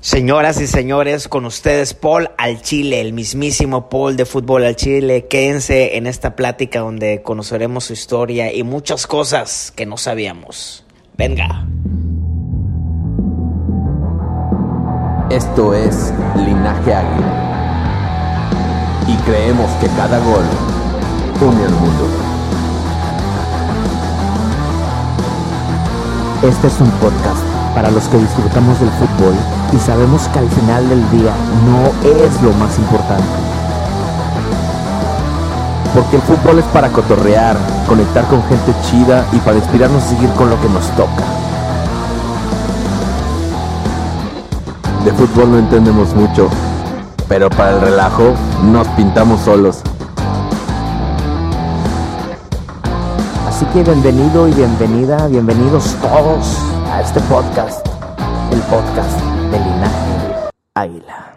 Señoras y señores, con ustedes Paul al Chile, el mismísimo Paul de Fútbol al Chile. Quédense en esta plática donde conoceremos su historia y muchas cosas que no sabíamos. Venga. Esto es Linaje Águila. Y creemos que cada gol une al mundo. Este es un podcast para los que disfrutamos del fútbol y sabemos que al final del día no es lo más importante. Porque el fútbol es para cotorrear, conectar con gente chida y para inspirarnos a seguir con lo que nos toca. De fútbol no entendemos mucho, pero para el relajo nos pintamos solos. Así que bienvenido y bienvenida, bienvenidos todos a este podcast, el podcast de Linaje Águila.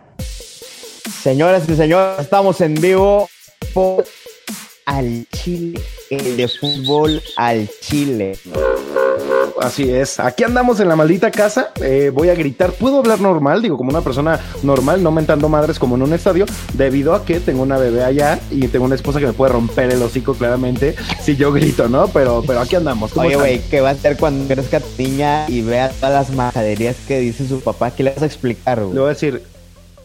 Señoras y señores, estamos en vivo por al Chile, el de fútbol al Chile. Así es. Aquí andamos en la maldita casa. Eh, voy a gritar. ¿Puedo hablar normal? Digo, como una persona normal, no mentando madres como en un estadio, debido a que tengo una bebé allá y tengo una esposa que me puede romper el hocico claramente si yo grito, ¿no? Pero, pero aquí andamos. ¿Cómo Oye, güey, ¿qué va a hacer cuando crezca tu niña y vea todas las majaderías que dice su papá? ¿Qué le vas a explicar, Le güey? voy a decir,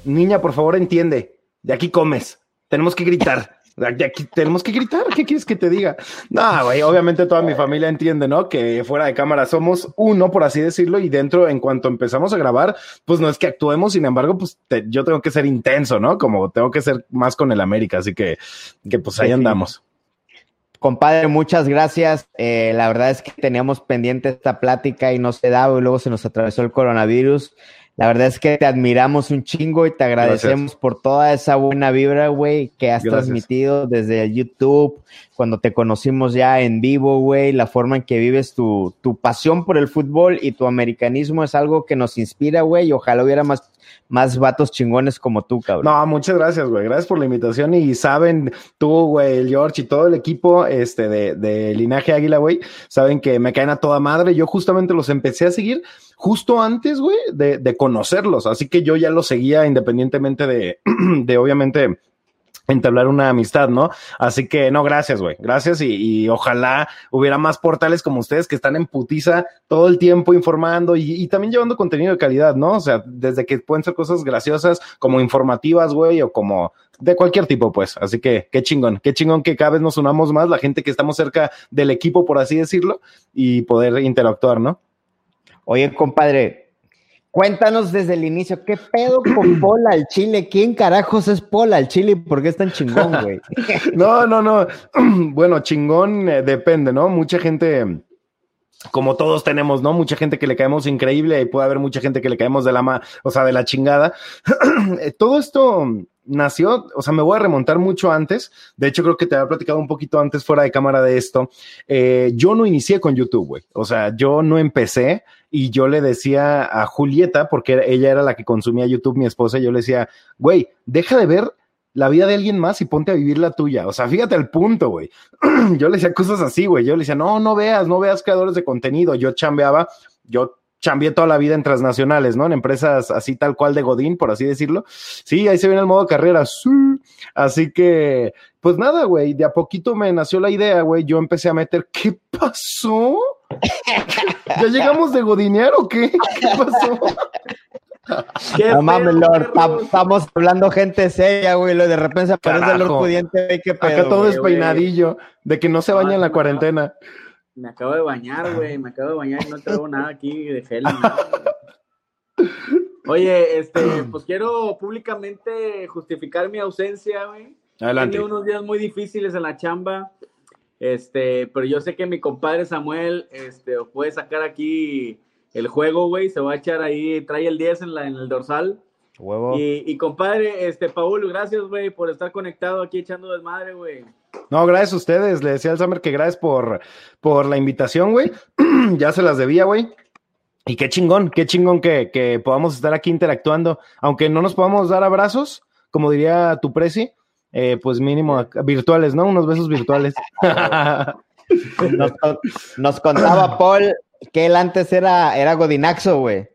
niña, por favor, entiende. De aquí comes. Tenemos que gritar. Aquí tenemos que gritar. ¿Qué quieres que te diga? No, güey, obviamente toda mi familia entiende, ¿no? Que fuera de cámara somos uno, por así decirlo, y dentro, en cuanto empezamos a grabar, pues no es que actuemos, sin embargo, pues te- yo tengo que ser intenso, ¿no? Como tengo que ser más con el América, así que, que pues ahí Sí, sí. andamos. Compadre, muchas gracias. Eh, la verdad es que teníamos pendiente esta plática y no se daba y luego se nos atravesó el coronavirus. La verdad es que te admiramos un chingo y te agradecemos por toda esa buena vibra, güey, que has Gracias. transmitido desde YouTube, cuando te conocimos ya en vivo, güey, la forma en que vives tu, tu pasión por el fútbol y tu americanismo es algo que nos inspira, güey, y ojalá hubiera más, más vatos chingones como tú, cabrón. No, muchas gracias, güey. Gracias por la invitación. Y saben, tú, güey, el George y todo el equipo este, de, de Linaje Águila, güey, saben que me caen a toda madre. Yo justamente los empecé a seguir justo antes, güey, de, de conocerlos. Así que yo ya los seguía independientemente de, de obviamente, entablar una amistad, ¿no? Así que no, gracias, güey. Gracias y, y ojalá hubiera más portales como ustedes que están en putiza todo el tiempo informando y, y también llevando contenido de calidad, ¿no? O sea, desde que pueden ser cosas graciosas como informativas, güey, o como de cualquier tipo, pues. Así que qué chingón, qué chingón que cada vez nos unamos más, la gente que estamos cerca del equipo, por así decirlo, y poder interactuar, ¿no? Oye, compadre, cuéntanos desde el inicio, ¿qué pedo con Paul al Chile? ¿Quién carajos es Paul al Chile y por qué es tan chingón, güey? No, no, no. Bueno, chingón eh, depende, ¿no? Mucha gente, como todos tenemos, ¿no? Mucha gente que le caemos increíble y puede haber mucha gente que le caemos de la ma, o sea, de la chingada. Eh, Todo esto nació, o sea, me voy a remontar mucho antes. De hecho, creo que te había platicado un poquito antes fuera de cámara de esto. Eh, yo no inicié con YouTube, güey. O sea, yo no empecé y yo le decía a Julieta, porque ella era la que consumía YouTube, mi esposa, y yo le decía, güey, deja de ver la vida de alguien más y ponte a vivir la tuya. O sea, fíjate el punto, güey. yo le decía cosas así, güey. Yo le decía, no, no veas, no veas creadores de contenido. Yo chambeaba, yo chambeé toda la vida en transnacionales, ¿no? En empresas así tal cual de Godín, por así decirlo. Sí, ahí se viene el modo carrera. Sí. Así que, pues nada, güey, de a poquito me nació la idea, güey. Yo empecé a meter, ¿qué pasó? ¿Ya llegamos de Godinear o qué? ¿Qué pasó? No mames, Lord, tam- estamos hablando gente seria, güey, lo de repente se aparece el Lord Carajo. pudiente, qué pedo. Acá todo güey. despeinadillo, de que no se baña en la cuarentena. Me acabo de bañar, güey. Me acabo de bañar y no traigo nada aquí de gel. Oye, este, pues quiero públicamente justificar mi ausencia, güey. Adelante. Tenía unos días muy difíciles en la chamba. Este, pero yo sé que mi compadre Samuel, este, puede sacar aquí el juego, güey. Se va a echar ahí, trae el 10 en, la, en el dorsal. Huevo. Y, y compadre, este, Paul, gracias, güey, por estar conectado aquí echando desmadre, güey. No, gracias a ustedes. Le decía al Summer que gracias por, por la invitación, güey. ya se las debía, güey. Y qué chingón, qué chingón que, que podamos estar aquí interactuando. Aunque no nos podamos dar abrazos, como diría tu presi, eh, pues mínimo virtuales, ¿no? Unos besos virtuales. Nos, con- nos contaba Paul que él antes era, era Godinaxo, güey.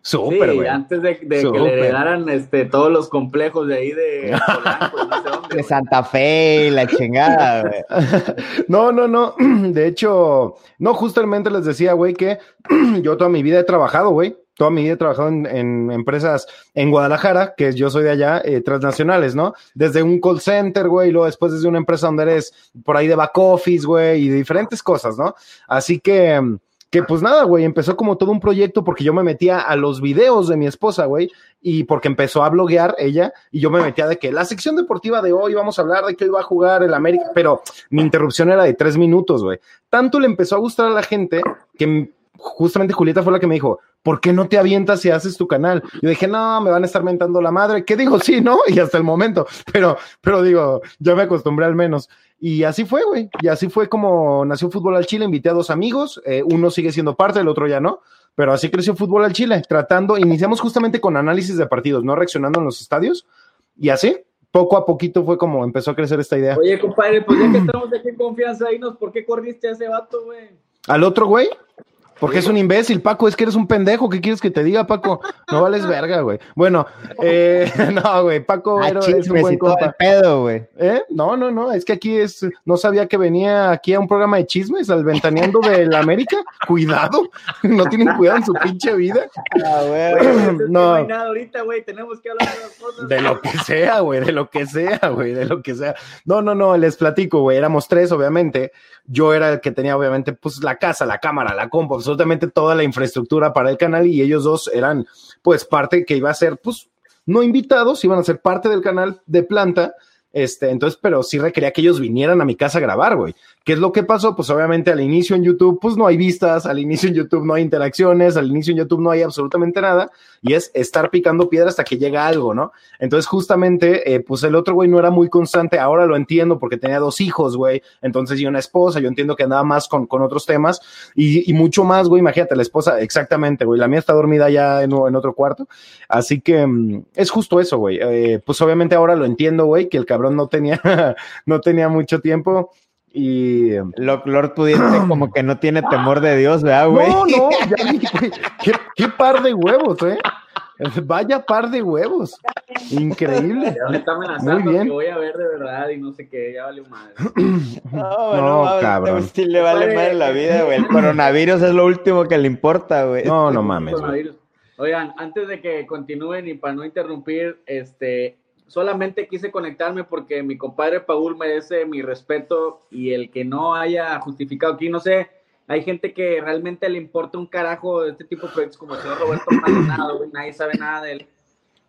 Súper, sí, güey. antes de, de que le heredaran este, todos los complejos de ahí de Polanco, no sé dónde, De. Santa Fe y la chingada, güey. No, no, no. De hecho, no, justamente les decía, güey, que yo toda mi vida he trabajado, güey. Toda mi vida he trabajado en, empresas en Guadalajara, que yo soy de allá, eh, transnacionales, ¿no? Desde un call center, güey, y luego después desde una empresa donde eres por ahí de back office, güey, y de diferentes cosas, ¿no? Así que, que pues nada, güey, empezó como todo un proyecto porque yo me metía a los videos de mi esposa, güey, y porque empezó a bloguear ella, y yo me metía de que la sección deportiva de hoy vamos a hablar de que hoy va a jugar el América, pero mi interrupción era de tres minutos, güey. Tanto le empezó a gustar a la gente que justamente Julieta fue la que me dijo, ¿por qué no te avientas y haces tu canal? Yo dije, no, me van a estar mentando la madre. ¿Qué digo? Sí, ¿no? Y hasta el momento, pero, pero digo, ya me acostumbré al menos. Y así fue, güey. Y así fue como nació Fútbol al Chile. Invité a dos amigos, eh, uno sigue siendo parte, el otro ya no. Pero así creció Fútbol al Chile, tratando, iniciamos justamente con análisis de partidos, no reaccionando en los estadios. Y así, poco a poquito fue como empezó a crecer esta idea. Oye, compadre, pues ya que estamos aquí en confianza, dinos, ¿por qué corriste a ese vato, güey? Al otro güey, porque es un imbécil, Paco, es que eres un pendejo, ¿qué quieres que te diga, Paco? No vales verga, güey. Bueno, eh, no, güey, Paco Ah, es un buen compa. pedo, güey. ¿Eh? No, no, no, es que aquí es, no sabía que venía aquí a un programa de chismes, al ventaneando de la América. Cuidado, no tienen cuidado en su pinche vida. Ah, güey. No. no hay nada ahorita, güey, tenemos que hablar de las cosas. De lo que sea, güey, de lo que sea, güey, de lo que sea. No, no, no, les platico, güey, éramos tres, obviamente. Yo era el que tenía, obviamente, pues la casa, la cámara, la compu, absolutamente toda la infraestructura para el canal y ellos dos eran, pues, parte que iba a ser, pues, no invitados, iban a ser parte del canal de planta. Este, entonces, pero sí requería que ellos vinieran a mi casa a grabar, güey. ¿Qué es lo que pasó? Pues obviamente al inicio en YouTube, pues no hay vistas, al inicio en YouTube no hay interacciones, al inicio en YouTube no hay absolutamente nada, y es estar picando piedra hasta que llega algo, ¿no? Entonces, justamente, eh, pues el otro güey no era muy constante, ahora lo entiendo porque tenía dos hijos, güey, entonces y una esposa, yo entiendo que andaba más con, con otros temas, y, mucho más, güey, imagínate, la esposa, exactamente, güey, la mía está dormida ya en, en otro cuarto, así que mm, es justo eso, güey, Eh, pues obviamente ahora lo entiendo, güey, que el cabrón no tenía, no tenía mucho tiempo, y... Lo- Lord Pudiente como que no tiene temor de Dios, ¿verdad, güey? No, no, ya vi, güey. ¿Qué, qué par de huevos, ¿eh? Vaya par de huevos. Increíble. Ya me está amenazando Muy bien. que voy a ver de verdad y no sé qué, ya valió madre. No, cabrón. este Sí le vale madre la vida, güey. El coronavirus es lo último que le importa, güey. No, no mames. Oigan, antes de que continúen y para no interrumpir, este, solamente quise conectarme porque mi compadre Paul merece mi respeto y el que no haya justificado aquí, no sé, hay gente que realmente le importa un carajo de este tipo de proyectos como el señor Roberto Maldonado, güey, nadie sabe nada de él.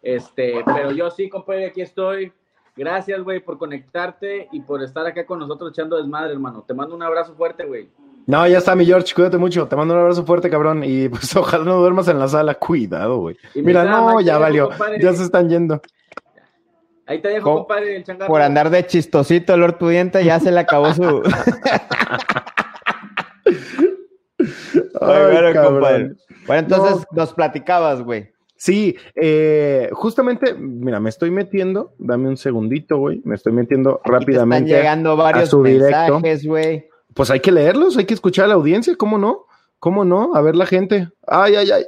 Este, pero yo sí, compadre, aquí estoy. Gracias, güey, por conectarte y por estar acá con nosotros echando desmadre, hermano. Te mando un abrazo fuerte, güey. No, ya está, mi George, cuídate mucho. Te mando un abrazo fuerte, cabrón. Y pues ojalá no duermas en la sala. Cuidado, güey. Mira, mi no, ya ¿qué valió. compadre? Ya se están yendo. Ahí te dejo, compadre, el changarro. Por andar de chistosito, Lord Pudiente, ya se le acabó su. Ay, bueno, cabrón. compadre. Bueno, entonces nos platicabas, güey. Sí, eh, justamente, mira, me estoy metiendo. Dame un segundito, güey. Me estoy metiendo Y te están rápidamente. llegando varios su mensajes, güey. Pues hay que leerlos, hay que escuchar a la audiencia, ¿cómo no? ¿Cómo no? A ver la gente. Ay, ay, ay.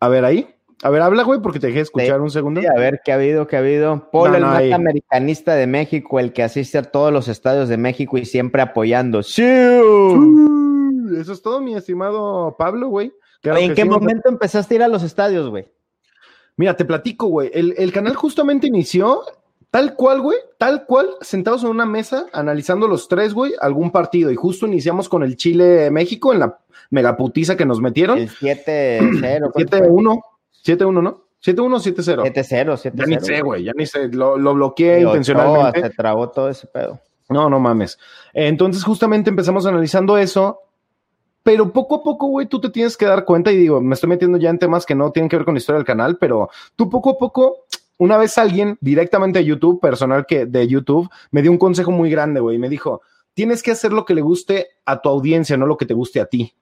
A ver ahí. A ver, habla, güey, porque te dejé escuchar un segundo. Sí, a ver qué ha habido, qué ha habido. Paul, No, el no, más ahí. americanista de México, el que asiste a todos los estadios de México y siempre apoyando. ¡Sí! Eso es todo, mi estimado Pablo, güey. Claro ¿En qué sí, momento empezaste a ir a los estadios, güey? Mira, te platico, güey. El, el canal justamente inició tal cual, güey, tal cual, sentados en una mesa, analizando los tres, güey, algún partido. Y justo iniciamos con el Chile-México en la megaputiza que nos metieron. El 7-0. ¿cuánto fue? 7-1. 7-1, ¿no? 7-1 7-0. 7-0, 7-0. Ya ni sé, güey, ya ni sé. Lo, lo bloqueé intencionalmente. Se trabó todo ese pedo. No, no mames. Entonces, justamente empezamos analizando eso. pero poco a poco, güey, tú te tienes que dar cuenta y digo, me estoy metiendo ya en temas que no tienen que ver con la historia del canal, pero tú poco a poco, una vez alguien directamente de YouTube, personal que de YouTube, me dio un consejo muy grande, güey, y me dijo, tienes que hacer lo que le guste a tu audiencia, no lo que te guste a ti.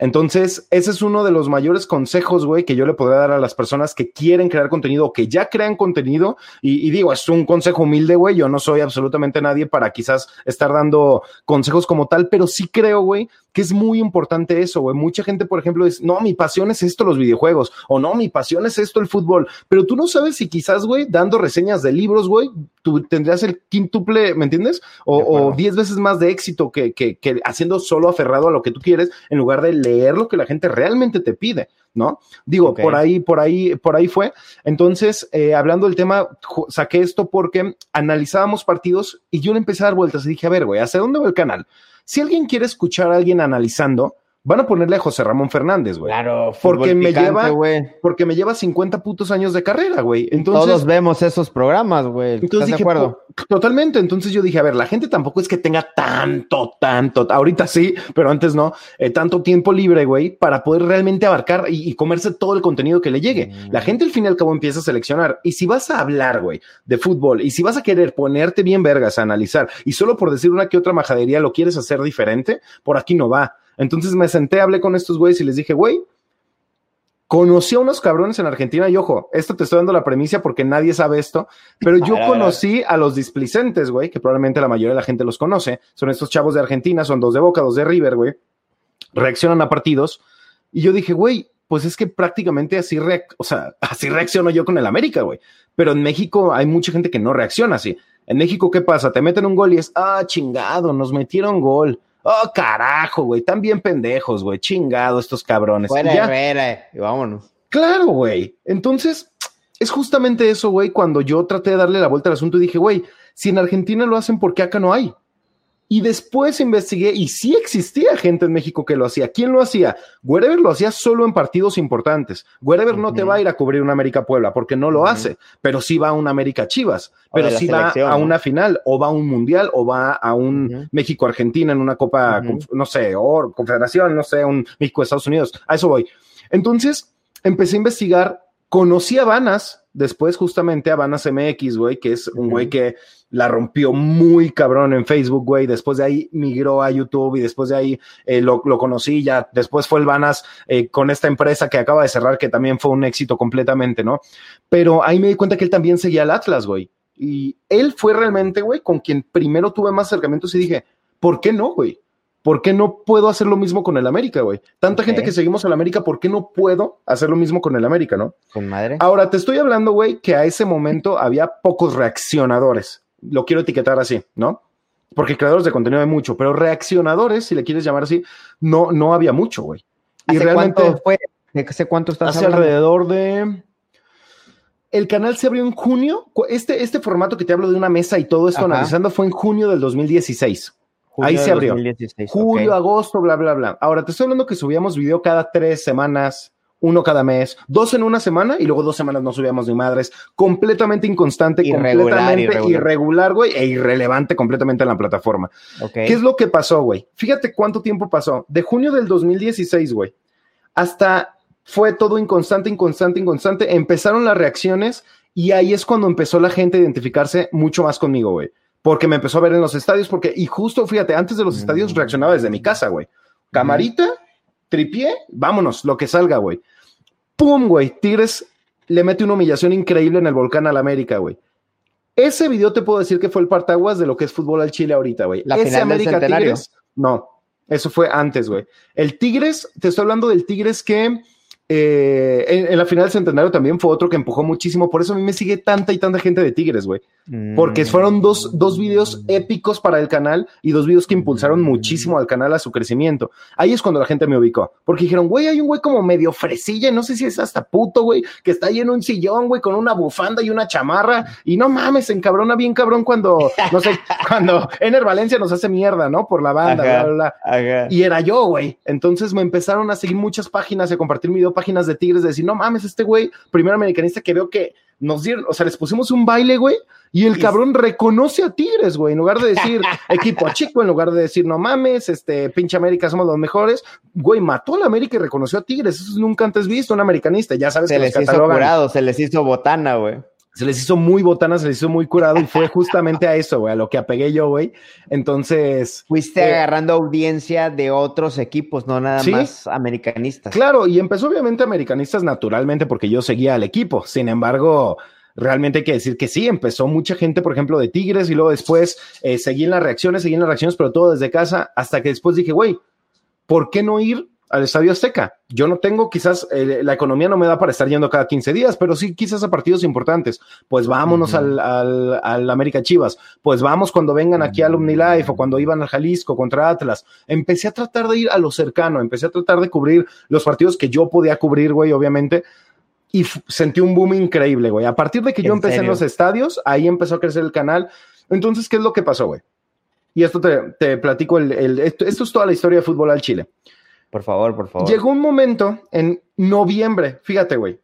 Entonces, ese es uno de los mayores consejos, güey, que yo le podría dar a las personas que quieren crear contenido o que ya crean contenido. Y, digo, es un consejo humilde, güey. Yo no soy absolutamente nadie para quizás estar dando consejos como tal, pero sí creo, güey, que es muy importante eso, güey. Mucha gente, por ejemplo, dice, no, mi pasión es esto, los videojuegos, o no, mi pasión es esto, el fútbol. Pero tú no sabes si quizás, güey, dando reseñas de libros, güey, tú tendrías el quíntuple, ¿me entiendes? O, diez veces más de éxito que, que, que haciendo solo aferrado a lo que tú quieres en lugar de leer lo que la gente realmente te pide, ¿no? Digo, por ahí, por ahí, por ahí fue. Entonces, eh, hablando del tema, saqué esto porque analizábamos partidos y yo le empecé a dar vueltas y dije, a ver, güey, ¿hacia dónde va el canal? Si alguien quiere escuchar a alguien analizando, Van a ponerle a José Ramón Fernández, güey. Claro, porque me lleva, porque me lleva 50 putos años de carrera, güey. Entonces todos vemos esos programas, güey. Entonces de acuerdo? Totalmente. Entonces yo dije, a ver, la gente tampoco es que tenga tanto, tanto, ahorita sí, pero antes no, eh, tanto tiempo libre, güey, para poder realmente abarcar y, comerse todo el contenido que le llegue. La mm. gente al fin y al cabo empieza a seleccionar. Y si vas a hablar, güey, de fútbol, y si vas a querer ponerte bien vergas a analizar, y solo por decir una que otra majadería lo quieres hacer diferente, por aquí no va. Entonces me senté, hablé con estos güeyes y les dije, güey, conocí a unos cabrones en Argentina y ojo, esto te estoy dando la premisa porque nadie sabe esto, pero yo conocí a los displicentes, güey, que probablemente la mayoría de la gente los conoce. Son estos chavos de Argentina, son dos de Boca, dos de River, güey. Reaccionan a partidos y yo dije, güey, pues es que prácticamente así, o sea, así reacciono yo con el América, güey. Pero en México hay mucha gente que no reacciona así. En México, ¿qué pasa? Te meten un gol y es, ah, chingado, nos metieron gol. Oh, carajo, güey, están bien pendejos, güey, chingado estos cabrones. Fuera, fuera, y vámonos. Claro, güey. Entonces, es justamente eso, güey, cuando yo traté de darle la vuelta al asunto y dije, güey, si en Argentina lo hacen, ¿por qué acá no hay? Y después investigué y sí existía gente en México que lo hacía. ¿Quién lo hacía? Wherever lo hacía solo en partidos importantes. Wherever no te va a ir a cubrir una América Puebla porque no lo hace, pero sí va a una América Chivas, pero sí va a una final o va a un mundial o va a un México-Argentina en una Copa, no sé, o Confederación, no sé, un México-Estados Unidos. A eso voy. Entonces empecé a investigar, conocí a Vanas, después justamente a Vanas MX, güey, que es un güey que la rompió muy cabrón en Facebook, güey. Después de ahí migró a YouTube y después de ahí eh, lo, lo, conocí ya. Después fue el Vanas eh, con esta empresa que acaba de cerrar, que también fue un éxito completamente, ¿no? Pero ahí me di cuenta que él también seguía al Atlas, güey. Y él fue realmente, güey, con quien primero tuve más acercamientos y dije, ¿por qué no, güey? ¿Por qué no puedo hacer lo mismo con el América, güey? Tanta gente que seguimos al América, ¿por qué no puedo hacer lo mismo con el América, no? Con madre. Ahora, te estoy hablando, güey, que a ese momento había pocos reaccionadores lo quiero etiquetar así, ¿no? Porque creadores de contenido hay mucho, pero reaccionadores, si le quieres llamar así, no, no había mucho, güey. Y realmente cuánto fue? ¿Hace cuánto estás hace alrededor de el canal se abrió en junio. Este, este formato que te hablo de una mesa y todo esto analizando fue en junio del 2016. Ahí se abrió. Julio, agosto, bla, bla, bla. Ahora te estoy hablando que subíamos video cada tres semanas, uno cada mes, dos en una semana y luego dos semanas no subíamos ni madres, completamente inconstante, completamente irregular, güey, e irrelevante completamente en la plataforma. ¿Qué es lo que pasó, güey? Fíjate cuánto tiempo pasó. De junio del 2016, güey, hasta fue todo inconstante, inconstante, inconstante. Empezaron las reacciones y ahí es cuando empezó la gente a identificarse mucho más conmigo, güey. Porque me empezó a ver en los estadios, porque, y justo, fíjate, antes de los estadios mm. reaccionaba desde mi casa, güey. Camarita, tripié, vámonos, lo que salga, güey. ¡Pum, güey! Tigres le mete una humillación increíble en el volcán al América, güey. Ese video te puedo decir que fue el partaguas de lo que es fútbol al Chile ahorita, güey. La Ese América Tigres, no, eso fue antes, güey. El Tigres, te estoy hablando del Tigres que eh, en, la final del centenario también fue otro que empujó muchísimo. Por eso a mí me sigue tanta y tanta gente de Tigres, güey. Porque mm. fueron dos, dos videos épicos para el canal y dos videos que impulsaron muchísimo al canal a su crecimiento. Ahí es cuando la gente me ubicó. Porque dijeron, güey, hay un güey como medio fresilla, no sé si es hasta puto, güey, que está ahí en un sillón, güey, con una bufanda y una chamarra. Y no mames, encabrona bien cabrón cuando, no sé, cuando Ener Valencia nos hace mierda, ¿no? Por la banda, bla, bla, bla. Y era yo, güey. Entonces me empezaron a seguir muchas páginas y a compartir mi video páginas de Tigres de decir, no mames, este güey, primer americanista que veo que nos dieron, o sea, les pusimos un baile, güey, y el cabrón reconoce a Tigres, güey, en lugar de decir equipo chico, en lugar de decir, no mames, este, pinche América, somos los mejores, güey, mató a la América y reconoció a Tigres, eso es nunca antes visto, un americanista, ya sabes Se que les hizo curado, se les hizo botana, güey. Se les hizo muy botana, se les hizo muy curado y fue justamente a eso, güey, a lo que apegué yo, güey. Entonces, Fuiste Eh, agarrando audiencia de otros equipos, no nada Sí. más americanistas. claro, y empezó obviamente americanistas naturalmente porque yo seguía al equipo. Sin embargo, realmente hay que decir que sí, empezó mucha gente, por ejemplo, de Tigres y luego después eh, seguí en las reacciones, seguí en las reacciones, pero todo desde casa, hasta que después dije, güey, ¿por qué no ir al Estadio Azteca? Yo no tengo, quizás eh, la economía no me da para estar yendo cada 15 días, pero sí quizás a partidos importantes. Pues vámonos Ujú. al, al, al América Chivas, pues vamos cuando vengan aquí al OmniLife o cuando iban al Jalisco contra Atlas. Empecé a tratar de ir a lo cercano, empecé a tratar de cubrir los partidos que yo podía cubrir, güey, obviamente. Y sentí un boom increíble, güey. A partir de que yo ¿En empecé en los estadios, ahí empezó a crecer el canal. Entonces, ¿qué es lo que pasó, güey? Y esto te, te platico, el, el- esto, esto es toda la historia de fútbol al Chile. Por favor, por favor. Llegó un momento en noviembre, fíjate, güey.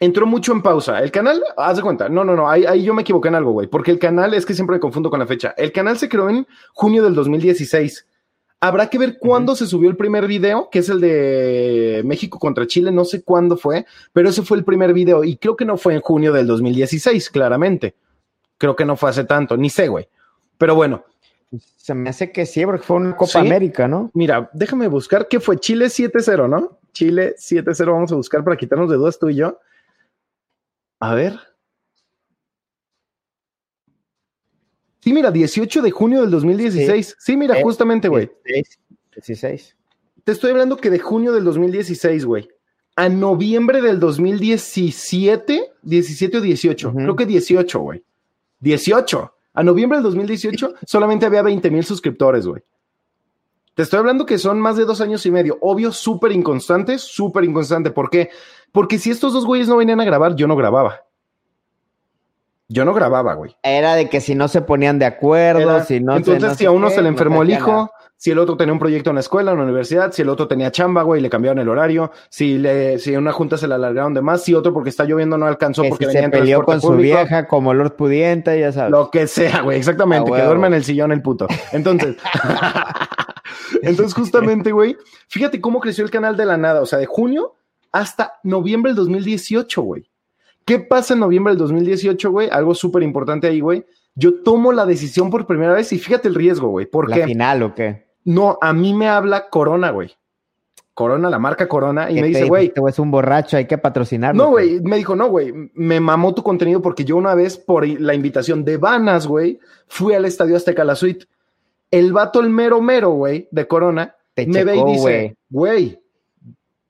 Entró mucho en pausa. El canal, haz de cuenta, no, no, no, ahí, ahí yo me equivoqué en algo, güey, porque el canal es que siempre me confundo con la fecha. El canal se creó en junio del 2016. Habrá que ver cuándo se subió el primer video, que es el de México contra Chile, no sé cuándo fue, pero ese fue el primer video y creo que no fue en junio del 2016, claramente. Creo que no fue hace tanto, ni sé, güey. Pero bueno, Se me hace que sí, porque fue una Copa Sí. América, ¿no? Mira, déjame buscar qué fue Chile 7-0, ¿no? Chile 7-0, vamos a buscar para quitarnos de dudas tú y yo. A ver. Sí, mira, 18 de junio del 2016. Sí, mira, Eh, justamente, güey. 16. 16. Te estoy hablando que de junio del 2016, güey. A noviembre del 2017, 17 o 18. Ujú. Creo que 18, güey. 18. A noviembre del 2018 solamente había 20 mil suscriptores, güey. Te estoy hablando que son más de dos años y medio. Obvio, súper inconstante, súper inconstante. ¿Por qué? Porque si estos dos güeyes no venían a grabar, yo no grababa. Yo no grababa, güey. Era de que si no se ponían de acuerdo, Era- si no se- Entonces, no si a uno qué, se le no enfermó el hijo, nada. si el otro tenía un proyecto en la escuela, en la universidad, si el otro tenía chamba, güey, le cambiaron el horario, si le, si una junta se la alargaron de más, si otro porque está lloviendo no alcanzó que porque si venía se en peleó con su vieja como Lord Pudiente, ya sabes. Lo que sea, güey, exactamente, que duerma en el sillón el puto. Entonces, entonces justamente, güey, fíjate cómo creció el canal de la nada, o sea, de junio hasta noviembre del 2018, güey. ¿Qué pasa en noviembre del 2018, güey? Algo súper importante ahí, güey. Yo tomo la decisión por primera vez y fíjate el riesgo, güey. ¿Por ¿La qué? final o qué? No, a mí me habla Corona, güey. Corona, la marca Corona, y ¿Qué me dice, güey, Este güey es un borracho, hay que patrocinarlo. no, güey, me dijo, no, güey, me mamó tu contenido porque yo una vez por la invitación de Vanas, güey, fui al Estadio Azteca la suite. El vato, el mero mero, güey, de Corona, Te me ve y dice, güey,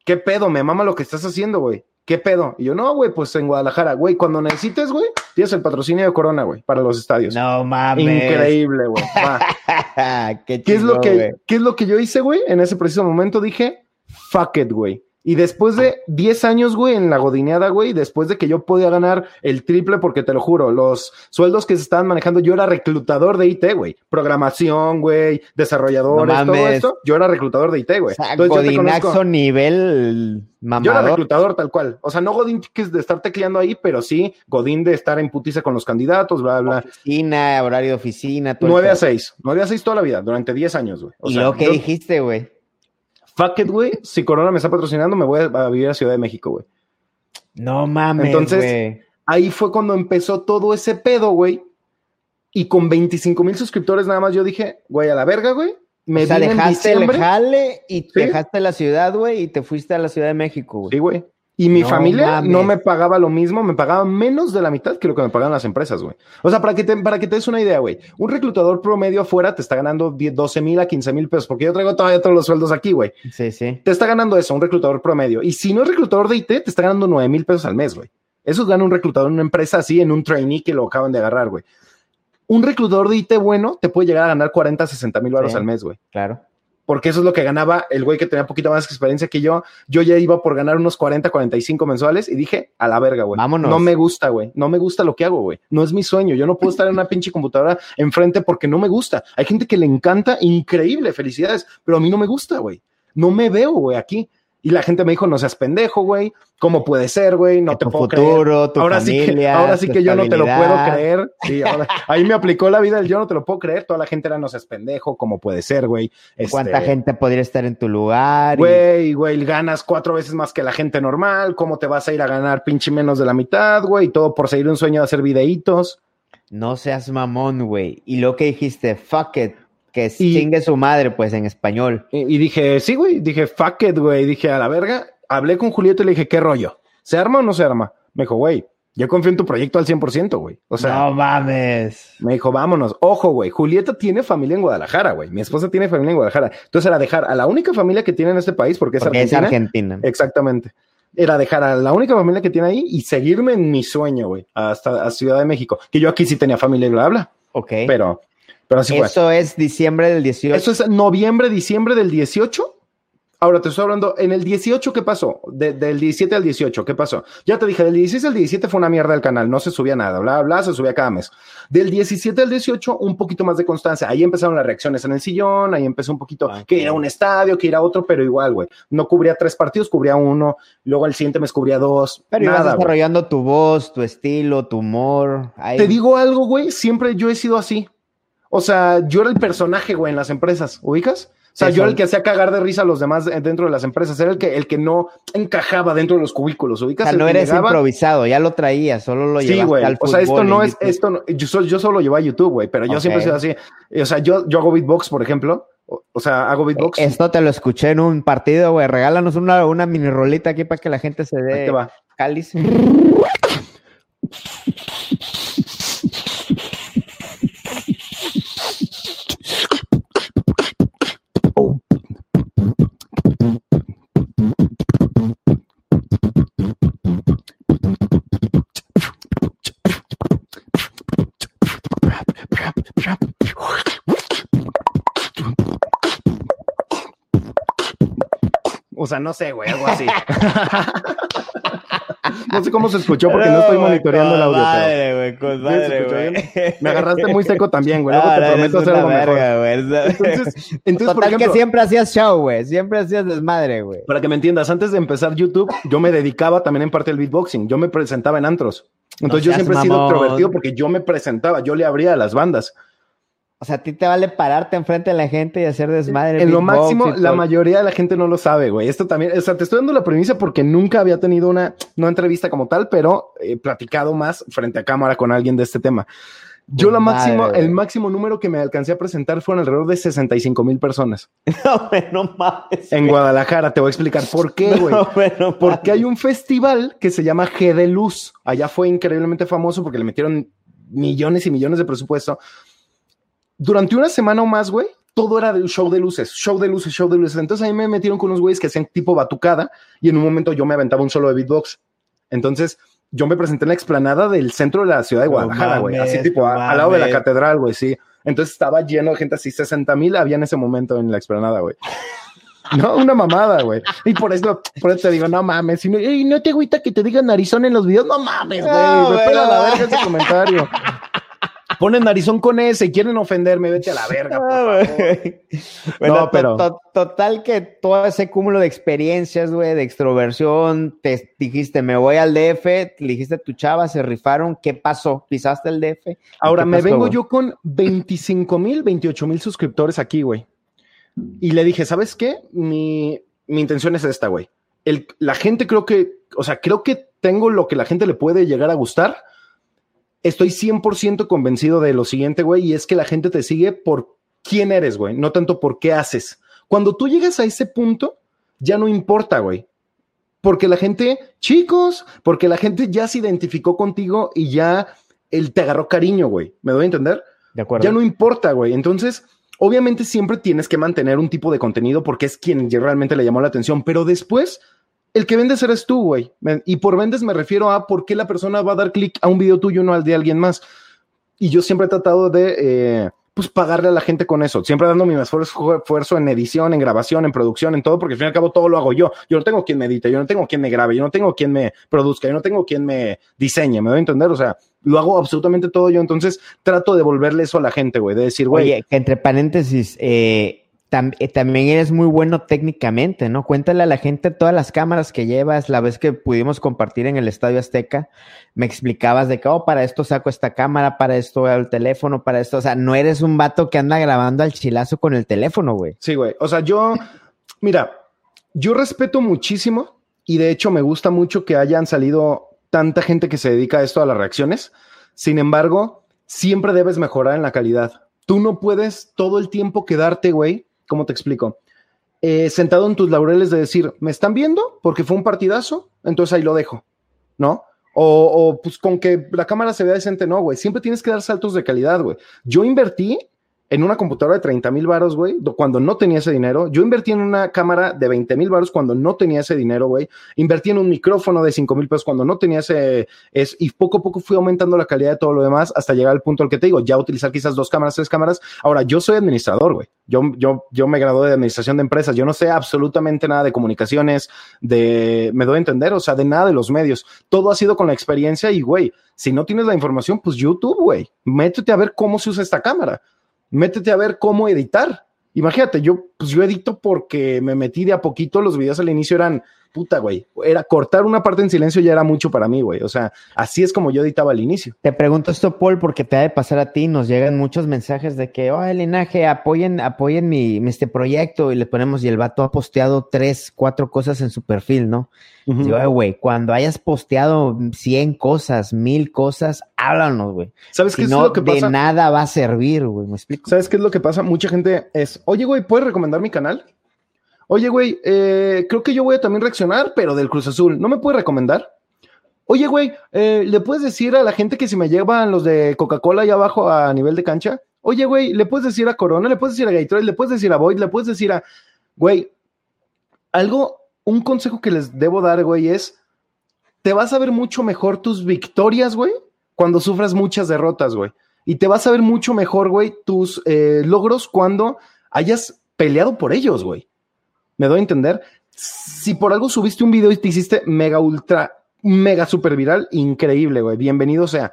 ¿qué pedo? Me mama lo que estás haciendo, güey. ¿Qué pedo? Y yo, no, güey, pues en Guadalajara, güey, cuando necesites, güey, tienes el patrocinio de Corona, güey, para los estadios. No mames. Increíble, güey. Qué, ¿Qué es, lo chingón, que, güey. ¿Qué es lo que yo hice, güey? En ese preciso momento dije, fuck it, güey. Y después de 10 años, güey, en la godineada, güey, después de que yo podía ganar el triple, porque te lo juro, los sueldos que se estaban manejando, yo era reclutador de IT, güey. Programación, güey, desarrolladores, No todo esto. Yo era reclutador de IT, güey. O sea, nivel Yo era mamador. reclutador tal cual. O sea, no Godín que es de estar tecleando ahí, pero sí Godín de estar en putiza con los candidatos, bla, bla. Oficina, horario de oficina. todo el 9 a pedo. 6. 9 a 6 toda la vida, durante 10 años, güey. O ¿Y sea, qué yo- dijiste, güey? Fuck it, güey. Si Corona me está patrocinando, me voy a, vivir a Ciudad de México, güey. No mames, Entonces. Ahí fue cuando empezó todo ese pedo, güey. Y con 25 mil suscriptores nada más yo dije, güey, a la verga, güey. Me o sea, dejaste el jale y Sí. dejaste la ciudad, güey, y te fuiste a la Ciudad de México, güey. Sí, güey. Y mi No familia mames. no me pagaba lo mismo, me pagaba menos de la mitad que lo que me pagaban las empresas, güey. O sea, para que te, para que te des una idea, güey, un reclutador promedio afuera te está ganando 10, 12 mil a 15 mil pesos, porque yo traigo todavía todos los sueldos aquí, güey. Sí, sí. Te está ganando eso, un reclutador promedio. Y si no es reclutador de IT, te está ganando 9 mil pesos al mes, güey. Eso gana un reclutador en una empresa así, en un trainee que lo acaban de agarrar, güey. Un reclutador de IT bueno te puede llegar a ganar 40, 60 mil baros Sí. al mes, güey. Claro. Porque eso es lo que ganaba el güey que tenía poquito más experiencia que yo. Yo ya iba por ganar unos 40, 45 mensuales y dije, a la verga, güey. Vámonos. No me gusta, güey. No me gusta lo que hago, güey. No es mi sueño. Yo no puedo estar en una pinche computadora enfrente porque no me gusta. Hay gente que le encanta, increíble, felicidades, pero a mí no me gusta, güey. No me veo, güey, aquí. Y la gente me dijo, no seas pendejo, güey. ¿Cómo puede ser, güey? No te tu puedo futuro, creer. tu ahora sí que, familia, ahora sí que yo no te lo puedo creer. Sí, ahora- ahí me aplicó la vida el yo no te lo puedo creer. Toda la gente era, no seas pendejo. ¿Cómo puede ser, güey? ¿Cuánta Este, gente podría estar en tu lugar? Y- Güey, güey, ganas cuatro veces más que la gente normal. ¿Cómo te vas a ir a ganar pinche menos de la mitad, güey? Todo por seguir un sueño de hacer videitos. No seas mamón, güey. Y lo que dijiste, fuck it, que Y- chingue su madre, pues en español. Y, y dije, sí, güey. Dije, fuck it, güey. Dije, a la verga. Hablé con Julieta y le dije, ¿qué rollo? ¿Se arma o no se arma? Me dijo, güey, yo confío en tu proyecto al 100%, güey. O sea, no mames. me dijo, vámonos. Ojo, güey. Julieta tiene familia en Guadalajara, güey. Mi esposa tiene familia en Guadalajara. Entonces era dejar a la única familia que tiene en este país, porque es Porque es Argentina. Argentina. Exactamente. Era dejar a la única familia que tiene ahí y seguirme en mi sueño, güey, hasta a Ciudad de México. Que yo aquí sí tenía familia y bla, bla. Ok. Pero, pero así fue. Eso es diciembre del 18. Eso es noviembre, diciembre del 18. Ahora te estoy hablando, en el 18, ¿qué pasó? De- del 17 al 18, ¿qué pasó? Ya te dije, del 16 al 17 fue una mierda el canal, no se subía nada, bla, bla, se subía cada mes. Del 17 al 18, un poquito más de constancia. Ahí empezaron las reacciones en el sillón, ahí empezó un poquito Ok. que ir a un estadio, que ir a otro, pero igual, güey. No cubría tres partidos, cubría uno, luego el siguiente mes cubría dos. Pero ibas nada, güey. desarrollando tu voz, tu estilo, tu humor. Ahí- Te digo algo, güey, siempre yo he sido así. O sea, yo era el personaje, güey, en las empresas, ¿ubicas? O sea, Sí, yo era el que hacía cagar de risa a los demás de- dentro de las empresas, era el que, el que no encajaba dentro de los cubículos, O ¿ubicas? sea, El no eres llegaba- improvisado, ya lo traías, solo lo Sí, llevaste güey. O sea, esto no es, esto no- yo, so- yo solo llevo a YouTube, güey, pero yo siempre he sido así. O sea, yo, yo hago beatbox, por ejemplo. O, o sea, hago beatbox. Esto te lo escuché en un partido, güey. Regálanos una, una mini rolita aquí para que la gente se Ahí dé te va. cáliz. sea, no sé, güey, algo así. no sé cómo se escuchó porque no estoy monitoreando el audio. Me agarraste muy seco también, güey. Luego Ah, te no, prometo hacer algo mejor. verga. Entonces, entonces por ejemplo, que siempre hacías show, güey. Siempre hacías desmadre, güey. para que me entiendas, antes de empezar YouTube, yo me dedicaba también en parte al beatboxing. Yo me presentaba en antros. Entonces yo siempre he sido extrovertido porque yo me presentaba, yo le abría a las bandas. O sea, a ti te vale pararte enfrente de la gente y hacer desmadre. En lo máximo, la mayoría de la gente no lo sabe, güey. Esto también, o sea, te estoy dando la premisa porque nunca había tenido una, no entrevista como tal, pero he platicado más frente a cámara con alguien de este tema. Yo la Madre, máximo, el máximo número que me alcancé a presentar fueron alrededor de 65 mil personas. No, no mames. En Guadalajara, te voy a explicar por qué, güey. No, no Porque hay un festival que se llama G de Luz. Allá fue increíblemente famoso porque le metieron millones y millones de presupuesto. Durante una semana o más, güey, todo era de show de luces, show de luces, show de luces. Entonces ahí me metieron con unos güeyes que hacían tipo batucada y en un momento yo me aventaba un solo de beatbox. Entonces yo me presenté en la explanada del centro de la ciudad de Guadalajara, güey. Así tipo a- al lado de la catedral, güey, sí. Entonces estaba lleno de gente así, 60 mil había en ese momento en la explanada, güey. No, una mamada, güey. Y por eso, por eso te digo, no mames. Y no, "Ey, ¿no te agüita que te digan narizón en los videos? No mames, güey. No, me pela la verga ese comentario. Ponen narizón con ese y quieren ofenderme, vete a la verga, por favor. güey. Bueno, No, pero- to- total que todo ese cúmulo de experiencias, güey, de extroversión, te dijiste, me voy al DF, le dijiste a tu chava, se rifaron, ¿qué pasó? ¿Pisaste el DF? ¿Y Ahora me pasó, vengo yo con 25 mil, 28 mil suscriptores aquí, güey. Y le dije, ¿sabes qué? Mi, mi intención es esta, güey. El- La gente creo que, o sea, creo que tengo lo que la gente le puede llegar a gustar. Estoy 100% convencido de lo siguiente, güey, y es que la gente te sigue por quién eres, güey, no tanto por qué haces. Cuando tú llegas a ese punto, ya no importa, güey. Porque la gente, chicos, porque la gente ya se identificó contigo y ya él te agarró cariño, güey. ¿Me doy a entender? De acuerdo. Ya no importa, güey. Entonces, obviamente siempre tienes que mantener un tipo de contenido porque es quien realmente le llamó la atención, pero después el que vendes eres tú, güey. Y por vendes me refiero a por qué la persona va a dar clic a un video tuyo, no al de alguien más. Y yo siempre he tratado de, eh, pues, pagarle a la gente con eso. Siempre dando mi esfuerzo, esfuerzo en edición, en grabación, en producción, en todo, porque al fin y al cabo todo lo hago yo. Yo no tengo quien me edite, yo no tengo quien me grabe, yo no tengo quien me produzca, yo no tengo quien me diseñe. ¿Me doy a entender? O sea, lo hago absolutamente todo yo. Entonces trato de devolverle eso a la gente, güey. De decir, güey, Oye, que entre paréntesis, eh, eh, también eres muy bueno técnicamente, ¿no? Cuéntale a la gente todas las cámaras que llevas. La vez que pudimos compartir en el Estadio Azteca, me explicabas de que, oh, para esto saco esta cámara, para esto el teléfono, para esto. O sea, no eres un vato que anda grabando al chilazo con el teléfono, güey. Sí, güey. O sea, yo, mira, yo respeto muchísimo y de hecho me gusta mucho que hayan salido tanta gente que se dedica a esto, a las reacciones. Sin embargo, siempre debes mejorar en la calidad. Tú no puedes todo el tiempo quedarte, güey, ¿cómo te explico? Eh, sentado en tus laureles de decir, ¿me están viendo? Porque fue un partidazo, entonces ahí lo dejo, ¿no? O, o pues con que la cámara se vea decente, no, güey. Siempre tienes que dar saltos de calidad, güey. Yo invertí en una computadora de 30 mil varos, güey, cuando no tenía ese dinero. Yo invertí en una cámara de 20 mil varos cuando no tenía ese dinero, güey. Invertí en un micrófono de 5 mil pesos cuando no tenía ese... Es, y poco a poco fui aumentando la calidad de todo lo demás hasta llegar al punto al que te digo, ya utilizar quizás dos cámaras, tres cámaras. Ahora, yo soy administrador, güey. Yo, yo, yo me gradué de administración de empresas. Yo no sé absolutamente nada de comunicaciones, de... Me doy a entender, o sea, de nada de los medios. Todo ha sido con la experiencia y, güey, si no tienes la información, pues YouTube, güey. Métete a ver cómo se usa esta cámara métete a ver cómo editar. Imagínate, yo, pues yo edito porque me metí de a poquito, los videos al inicio eran puta, güey. Era cortar una parte en silencio ya era mucho para mí, güey. O sea, así es como yo editaba al inicio. Te pregunto esto, Paul, porque te ha de pasar a ti. Nos llegan muchos mensajes de que, oh, el linaje, apoyen, apoyen mi, este proyecto. Y le ponemos, y el vato ha posteado tres, cuatro cosas en su perfil, ¿no? Yo, güey, cuando hayas posteado 100 cosas, mil cosas, háblanos, güey. ¿Sabes qué es lo que pasa? De nada va a servir, güey. ¿Me explico? ¿Sabes qué es lo que pasa? Mucha gente es, oye, güey, ¿puedes recomendar mi canal? Oye, güey, eh, creo que yo voy a también reaccionar, pero del Cruz Azul. ¿No me puede recomendar? Oye, güey, eh, ¿le puedes decir a la gente que si me llevan los de Coca-Cola ahí abajo a nivel de cancha? Oye, güey, ¿le puedes decir a Corona? ¿Le puedes decir a Gatorade? ¿Le puedes decir a Boyd? ¿Le puedes decir a... Güey, algo, un consejo que les debo dar, güey, es, te vas a ver mucho mejor tus victorias, güey, cuando sufras muchas derrotas, güey. Y te vas a ver mucho mejor, güey, tus eh, logros cuando hayas peleado por ellos, güey. ¿Me doy a entender? Si por algo subiste un video y te hiciste mega ultra, mega super viral, increíble, güey. Bienvenido sea.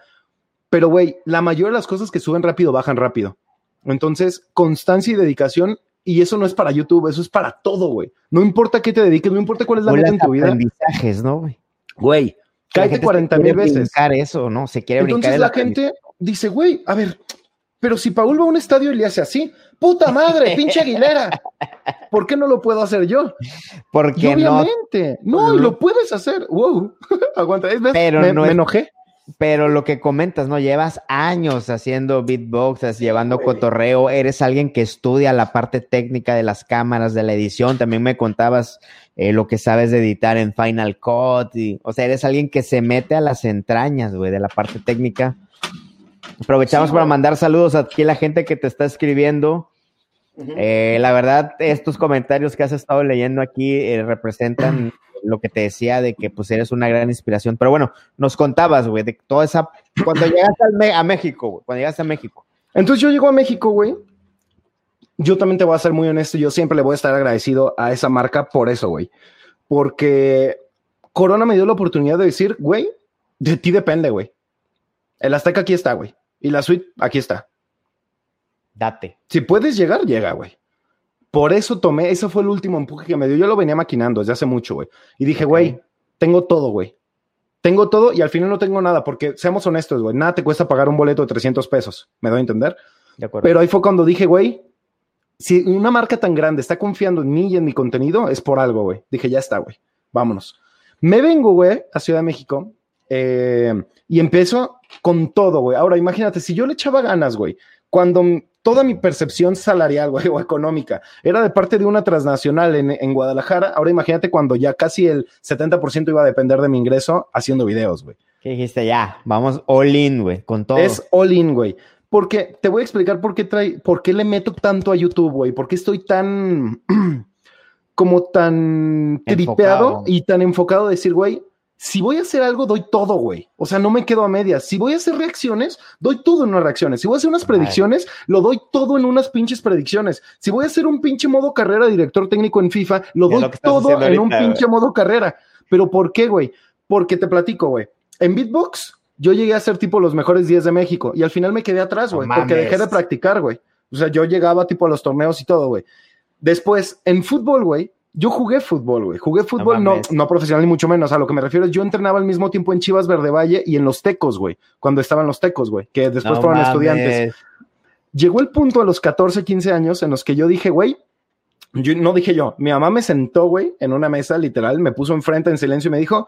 Pero, güey, la mayoría de las cosas que suben rápido bajan rápido. Entonces, constancia y dedicación, y eso no es para YouTube, eso es para todo, güey. No importa qué te dediques, no importa cuál es la meta en tu vida. aprendizajes, ¿no, güey? Güey, cállate 40 mil veces. eso, ¿no? Se quiere Entonces la gente dice, güey, a ver, pero si Paul va a un estadio y le hace así, puta madre, pinche Aguilera. ¿Por qué no lo puedo hacer yo? Porque obviamente, no, lo puedes hacer. Wow, aguanta, Pero me, no me enojé. Pero lo que comentas, ¿no? Llevas años haciendo beatboxes, llevando cotorreo, eres alguien que estudia la parte técnica de las cámaras, de la edición, también me contabas eh, lo que sabes de editar en Final Cut, y, o sea, eres alguien que se mete a las entrañas, güey, de la parte técnica Aprovechamos para mandar saludos aquí a la gente que te está escribiendo. Eh, la verdad, estos comentarios que has estado leyendo aquí eh, representan lo que te decía de que pues eres una gran inspiración. Pero bueno, nos contabas, güey, de toda esa... Cuando llegaste a México, güey, cuando llegaste a México. Entonces yo llego a México, güey. Yo también te voy a ser muy honesto, yo siempre le voy a estar agradecido a esa marca por eso, güey. Porque Corona me dio la oportunidad de decir, güey, de ti depende, güey. El Azteca aquí está, güey. Y la suite aquí está. Date. Si puedes llegar, llega, güey. Por eso tomé, ese fue el último empuje que me dio. Yo lo venía maquinando desde hace mucho, güey. Y dije, güey, tengo todo, güey. Tengo todo y al final no tengo nada, porque seamos honestos, güey, nada te cuesta pagar un boleto de 300 pesos. ¿Me doy a entender? De acuerdo. Pero ahí fue cuando dije, güey, si una marca tan grande está confiando en mí y en mi contenido, es por algo, güey. Dije, ya está, güey. Vámonos. Me vengo, güey, a Ciudad de México eh, y empiezo con todo, güey. Ahora, imagínate, si yo le echaba ganas, güey, cuando toda mi percepción salarial, güey, o económica, era de parte de una transnacional en, Guadalajara, ahora imagínate cuando ya casi el 70% iba a depender de mi ingreso haciendo videos, güey. ¿Qué dijiste? Ya, vamos all in, güey, con todo. Es all in, güey. Porque te voy a explicar por qué trae, por qué le meto tanto a YouTube, güey, por qué estoy tan como tan tripeado y tan enfocado a decir, güey, si voy a hacer algo, doy todo, güey. O sea, no me quedo a medias. Si voy a hacer reacciones, doy todo en unas reacciones. Si voy a hacer unas predicciones, lo doy todo en unas pinches predicciones. Si voy a hacer un pinche modo carrera director técnico en FIFA, lo doy todo en un pinche modo carrera. Pero ¿por qué, güey? Porque te platico, güey. En Beatbox, yo llegué a ser tipo los mejores días de México y al final me quedé atrás, güey, porque dejé de practicar, güey. O sea, yo llegaba tipo a los torneos y todo, güey. Después, en fútbol, güey, yo jugué fútbol, güey. Jugué fútbol no, no, profesional ni mucho menos. A lo que me refiero es yo entrenaba al mismo tiempo en Chivas Verde Valle y en los Tecos, güey. Cuando estaban los Tecos, güey. Que después fueron estudiantes. Llegó el punto a los 14, 15 años en los que yo dije, güey, yo, no dije yo, mi mamá me sentó, güey, en una mesa, literal, me puso enfrente en silencio y me dijo,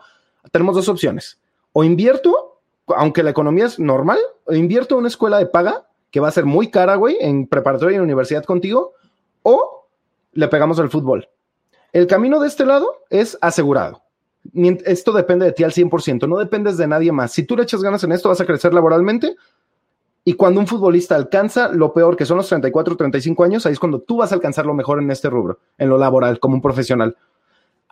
tenemos dos opciones. O invierto, aunque la economía es normal, o invierto en una escuela de paga, que va a ser muy cara, güey, en preparatoria y en universidad contigo, o le pegamos al fútbol. El camino de este lado es asegurado. Esto depende de ti al 100%, no dependes de nadie más. Si tú le echas ganas en esto, vas a crecer laboralmente. Y cuando un futbolista alcanza lo peor, que son los 34, 35 años, ahí es cuando tú vas a alcanzar lo mejor en este rubro, en lo laboral, como un profesional.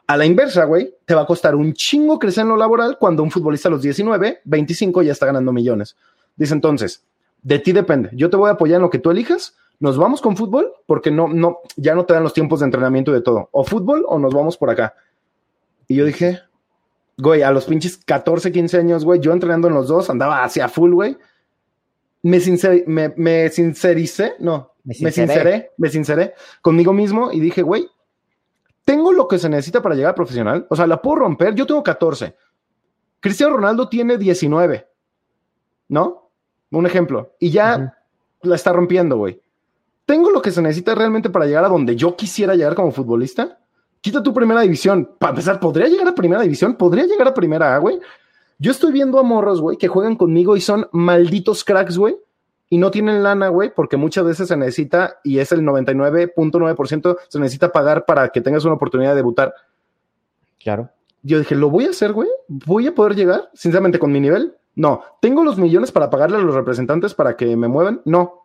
A la inversa, güey, te va a costar un chingo crecer en lo laboral cuando un futbolista a los 19, 25 ya está ganando millones. Dice entonces, de ti depende. Yo te voy a apoyar en lo que tú elijas, nos vamos con fútbol porque no, no, ya no te dan los tiempos de entrenamiento y de todo. O fútbol o nos vamos por acá. Y yo dije, güey, a los pinches 14, 15 años, güey, yo entrenando en los dos, andaba hacia full, güey. Me, me, me, sincericé, no, me, me sinceré, me sinceré conmigo mismo y dije, güey, tengo lo que se necesita para llegar a profesional. O sea, la puedo romper. Yo tengo 14. Cristiano Ronaldo tiene 19. ¿No? Un ejemplo. Y ya la está rompiendo, güey tengo lo que se necesita realmente para llegar a donde yo quisiera llegar como futbolista. Quita tu primera división. Para empezar, ¿podría llegar a primera división? ¿Podría llegar a primera A, güey? Yo estoy viendo a morros, güey, que juegan conmigo y son malditos cracks, güey. Y no tienen lana, güey, porque muchas veces se necesita, y es el 99.9%, se necesita pagar para que tengas una oportunidad de debutar. Claro. Yo dije, ¿lo voy a hacer, güey? ¿Voy a poder llegar? Sinceramente, con mi nivel. No. ¿Tengo los millones para pagarle a los representantes para que me muevan? No.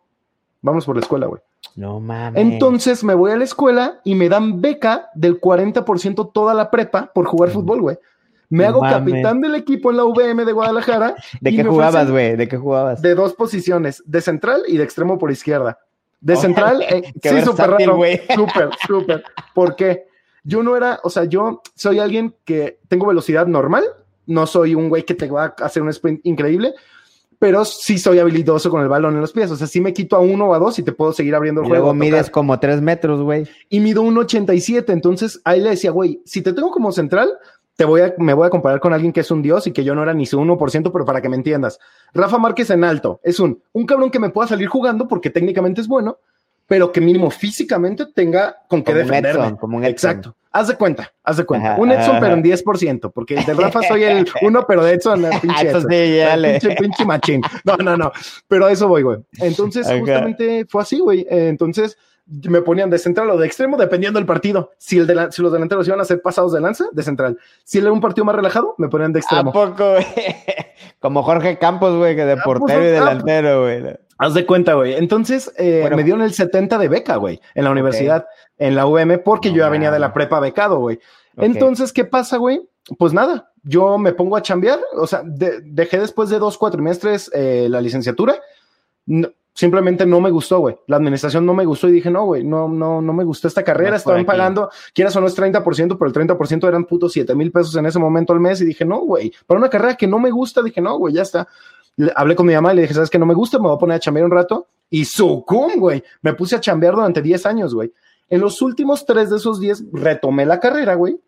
Vamos por la escuela, güey. No mames. Entonces me voy a la escuela y me dan beca del 40% toda la prepa por jugar fútbol, güey. Me hago capitán del equipo en la VM de Guadalajara. ¿De qué jugabas, güey? ¿De qué jugabas? De dos posiciones, de central y de extremo por izquierda. De central, eh, sí, súper raro. Súper, súper. ¿Por qué? Yo no era, o sea, yo soy alguien que tengo velocidad normal, no soy un güey que te va a hacer un sprint increíble, pero sí soy habilidoso con el balón en los pies. O sea, sí me quito a uno o a dos y te puedo seguir abriendo el juego. Luego mides como tres metros, güey. Y mido un 87. Entonces ahí le decía, güey, si te tengo como central, te voy a, me voy a comparar con alguien que es un dios y que yo no era ni su 1%, pero para que me entiendas. Rafa Márquez en alto es un, un cabrón que me pueda salir jugando porque técnicamente es bueno, pero que mínimo físicamente tenga con qué defenderme. como un Exacto. Haz de cuenta, haz de cuenta. un Edson, pero en 10%, porque de Rafa soy el uno, pero de Edson, el pinche, Edson, pinche, pinche machín. No, no, no. Pero a eso voy, güey. Entonces, justamente fue así, güey. Entonces, me ponían de central o de extremo, dependiendo del partido. Si, el de si los delanteros iban a ser pasados de lanza, de central. Si era un partido más relajado, me ponían de extremo. ¿A poco, güey? Como Jorge Campos, güey, que de ah, pues, portero y ah, delantero, güey. Haz de cuenta, güey. Entonces, eh, me dieron el 70 de beca, güey, en la universidad, en la UM, porque yo ya venía de la prepa becado, güey. Entonces, ¿qué pasa, güey? Pues nada, yo me pongo a chambear, o sea, dejé después de dos cuatrimestres eh, la licenciatura. simplemente no me gustó, güey. La administración no me gustó y dije, no, güey, no, no, no me gustó esta carrera. Estaban pagando, quieras o no es 30%, pero el 30% eran putos 7 mil pesos en ese momento al mes. Y dije, no, güey, para una carrera que no me gusta, dije, no, güey, ya está hablé con mi mamá y le dije, ¿sabes qué? No me gusta, me voy a poner a chambear un rato. Y sucum, güey. Me puse a chambear durante 10 años, güey. En los últimos tres de esos 10 retomé la carrera, güey.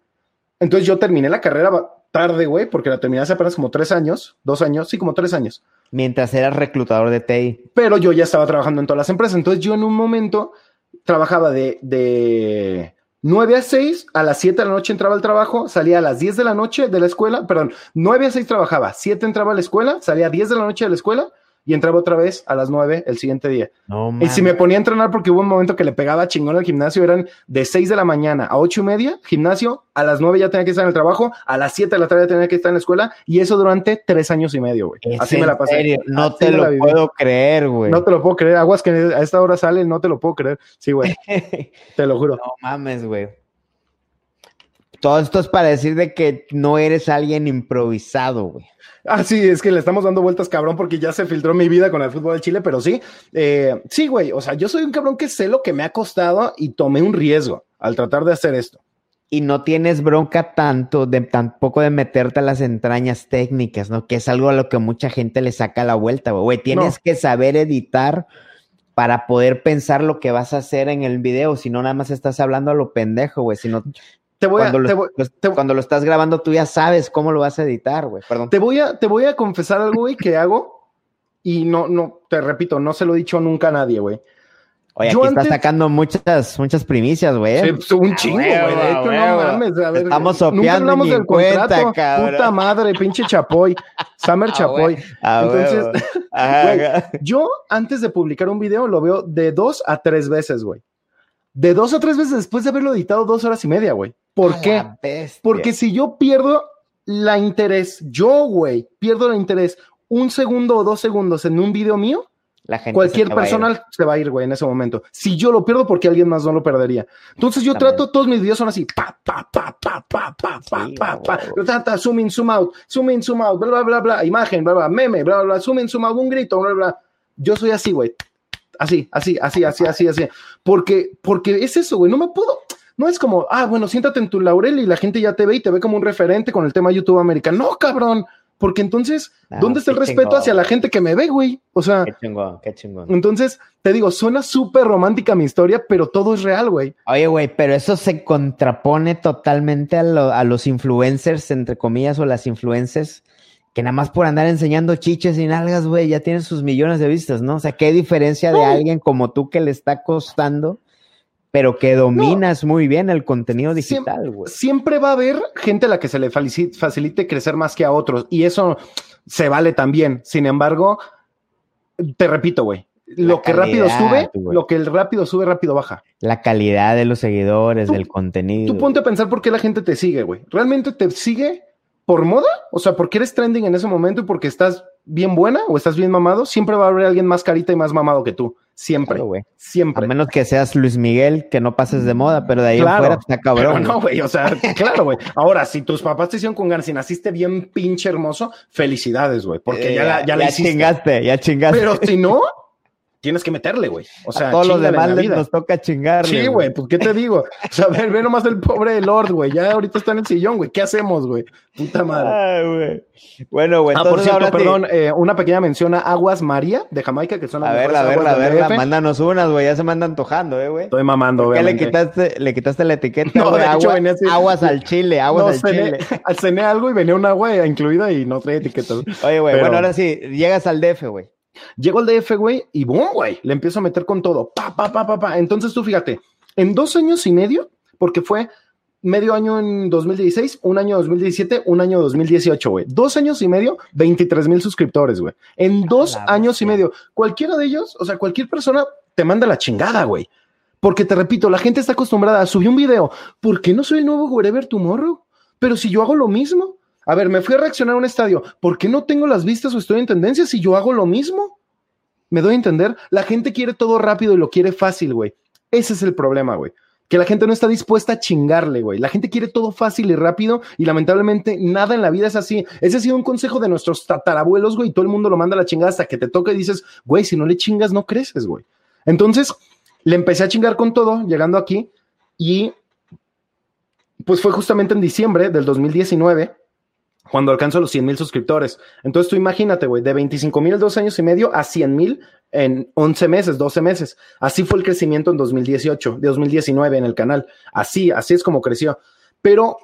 Entonces yo terminé la carrera tarde, güey, porque la terminé hace apenas como tres años, dos años, sí, como tres años. Mientras eras reclutador de TI. Pero yo ya estaba trabajando en todas las empresas. Entonces yo en un momento trabajaba de, de 9 a 6, a las 7 de la noche entraba al trabajo, salía a las 10 de la noche de la escuela, perdón, 9 a 6 trabajaba, 7 entraba a la escuela, salía a 10 de la noche de la escuela y entraba otra vez a las 9 el siguiente día. y si me ponía a entrenar, porque hubo un momento que le pegaba chingón al gimnasio, eran de 6 de la mañana a 8 y media, gimnasio, a las 9 ya tenía que estar en el trabajo, a las 7 de la tarde tenía que estar en la escuela, y eso durante 3 años y medio, güey. Así me la pasé. No te lo puedo creer, güey. No te lo puedo creer. Aguas que a esta hora sale, no te lo puedo creer. Sí, güey. te lo juro. No mames, güey. Todo esto es para decir de que no eres alguien improvisado, güey. Ah, sí, es que le estamos dando vueltas, cabrón, porque ya se filtró mi vida con el fútbol de Chile, pero sí, eh, sí, güey, o sea, yo soy un cabrón que sé lo que me ha costado y tomé un riesgo al tratar de hacer esto. Y no tienes bronca tanto de tampoco de meterte a las entrañas técnicas, ¿no? Que es algo a lo que mucha gente le saca la vuelta, güey. Tienes que saber editar para poder pensar lo que vas a hacer en el video, si no nada más estás hablando a lo pendejo, güey, sino te voy cuando, a, lo, te voy- te- cuando lo estás grabando tú ya sabes cómo lo vas a editar, güey, perdón. te voy a, te voy a confesar algo, güey, que hago y no, no, te repito, no se lo he dicho nunca a nadie, güey. Oye, yo aquí antes- estás sacando muchas, muchas primicias, güey. Sí, pues, un chingo, güey. De hecho, no mames. A ver, Estamos nunca sopeando hablamos del en cuenta, contrato. cabrón. Puta madre, pinche Chapoy. Summer Ah, Chapoy. Ah, Entonces, güey. Yo, antes de publicar un video, lo veo de dos a tres veces, güey. De dos a tres veces después de haberlo editado dos horas y media, güey. ¿Por qué? la. Porque si yo pierdo la interés, yo, güey, pierdo el interés un segundo o dos segundos en un video mío, La gente cualquier persona se va a ir, güey, en ese momento. Si yo lo pierdo, porque alguien más no lo perdería. Entonces yo trato, todos mis videos son así, pa, pa, pa, pa, pa, pa, pa, Sí, pa, pa, ta, ta, zoom in, zoom out, zoom in, zoom out, bla, bla, bla, bla, imagen, bla, bla, meme, bla, bla, zoom in, zoom out, un grito, bla, bla. Yo soy así, güey. Así, así, así, así, así, así. Porque, porque es eso, güey. No me puedo. No es como, ah, bueno, siéntate en tu laurel y la gente ya te ve y te ve como un referente con el tema YouTube americano. No, cabrón. Porque entonces, ¿dónde está el respeto chingón. hacia la gente que me ve, güey? O sea, Qué chingón, qué chingón. entonces, te digo, suena súper romántica mi historia, pero todo es real, güey. Oye, güey, pero eso se contrapone totalmente a, lo- a los influencers, entre comillas, o las influencers, que nada más por andar enseñando chiches y nalgas, güey, ya tienen sus millones de vistas, ¿no? O sea, ¿qué diferencia de alguien como tú que le está costando, pero que dominas muy bien el contenido digital, güey? Siempre va a haber gente a la que se le facilite crecer más que a otros, y eso se vale también. Sin embargo, te repito, güey. Lo que rápido sube, lo que el rápido sube, rápido baja. La calidad de los seguidores, Tú- del contenido. Tú ponte a pensar por qué la gente te sigue, güey. ¿Realmente te sigue por moda? O sea, porque eres trending en ese momento y porque estás bien buena o estás bien mamado. Siempre va a haber alguien más carita y más mamado que tú. Siempre. Claro, güey. A Siempre. menos que seas Luis Miguel, que no pases de moda, pero de ahí Claro, fuera está cabrón. Pero no, güey. o sea, claro, güey. Ahora, si tus papás te hicieron con ganas y naciste bien pinche hermoso, felicidades, güey, porque Eh, ya, la, ya la hiciste. chingaste, ya chingaste. Pero si no, tienes que meterle, güey. O sea, a todos los demás les nos toca chingarle. Sí, güey, pues qué te digo. O sea, a ver, ve nomás el pobre Lord, güey. Ya ahorita está en el sillón, güey. ¿Qué hacemos, güey? Puta madre. Ay, güey. Bueno, güey, Ah, por cierto, perdón, eh, una pequeña mención a Aguas María de Jamaica, que son las A verla, a verla, a verla. Mándanos unas, güey. Ya se me anda antojando, eh, güey. Estoy mamando, ¿Por qué le quitaste, le quitaste la etiqueta, No, güey? de Agua- así- aguas al chile, aguas No, al cené, chile. cené algo y venía un agua incluida y no traía etiquetas. Oye, güey, bueno, ahora sí, llegas al DF, güey. Llego al DF, güey, y boom, güey, le empiezo a meter con todo. Pa, pa, pa, pa, pa. Entonces tú fíjate, en dos años y medio, porque fue medio año en 2016, un año 2017, un año 2018, güey. Dos años y medio, 23 mil suscriptores, güey. En dos la años y medio. Cualquiera de ellos, o sea, cualquier persona te manda la chingada, güey. Porque te repito, la gente está acostumbrada a subir un video. ¿Por qué no soy el nuevo Wherever Tomorrow? Pero si yo hago lo mismo. A ver, me fui a reaccionar a un estadio. ¿Por qué no tengo las vistas o estoy en tendencia si yo hago lo mismo? ¿Me doy a entender? La gente quiere todo rápido y lo quiere fácil, güey. Ese es el problema, güey. Que la gente no está dispuesta a chingarle, güey. La gente quiere todo fácil y rápido y lamentablemente nada en la vida es así. Ese ha sido un consejo de nuestros tatarabuelos, güey. y Todo el mundo lo manda a la chingada hasta que te toca y dices, güey, si no le chingas, no creces, güey. Entonces, le empecé a chingar con todo, llegando aquí y pues fue justamente en diciembre del 2019 cuando alcanzo los 100 mil suscriptores. Entonces tú imagínate, güey, de 25 mil dos años y medio a 100 mil en 11 meses, 12 meses. Así fue el crecimiento en 2018, de 2019 en el canal. Así, así es como creció. Pero,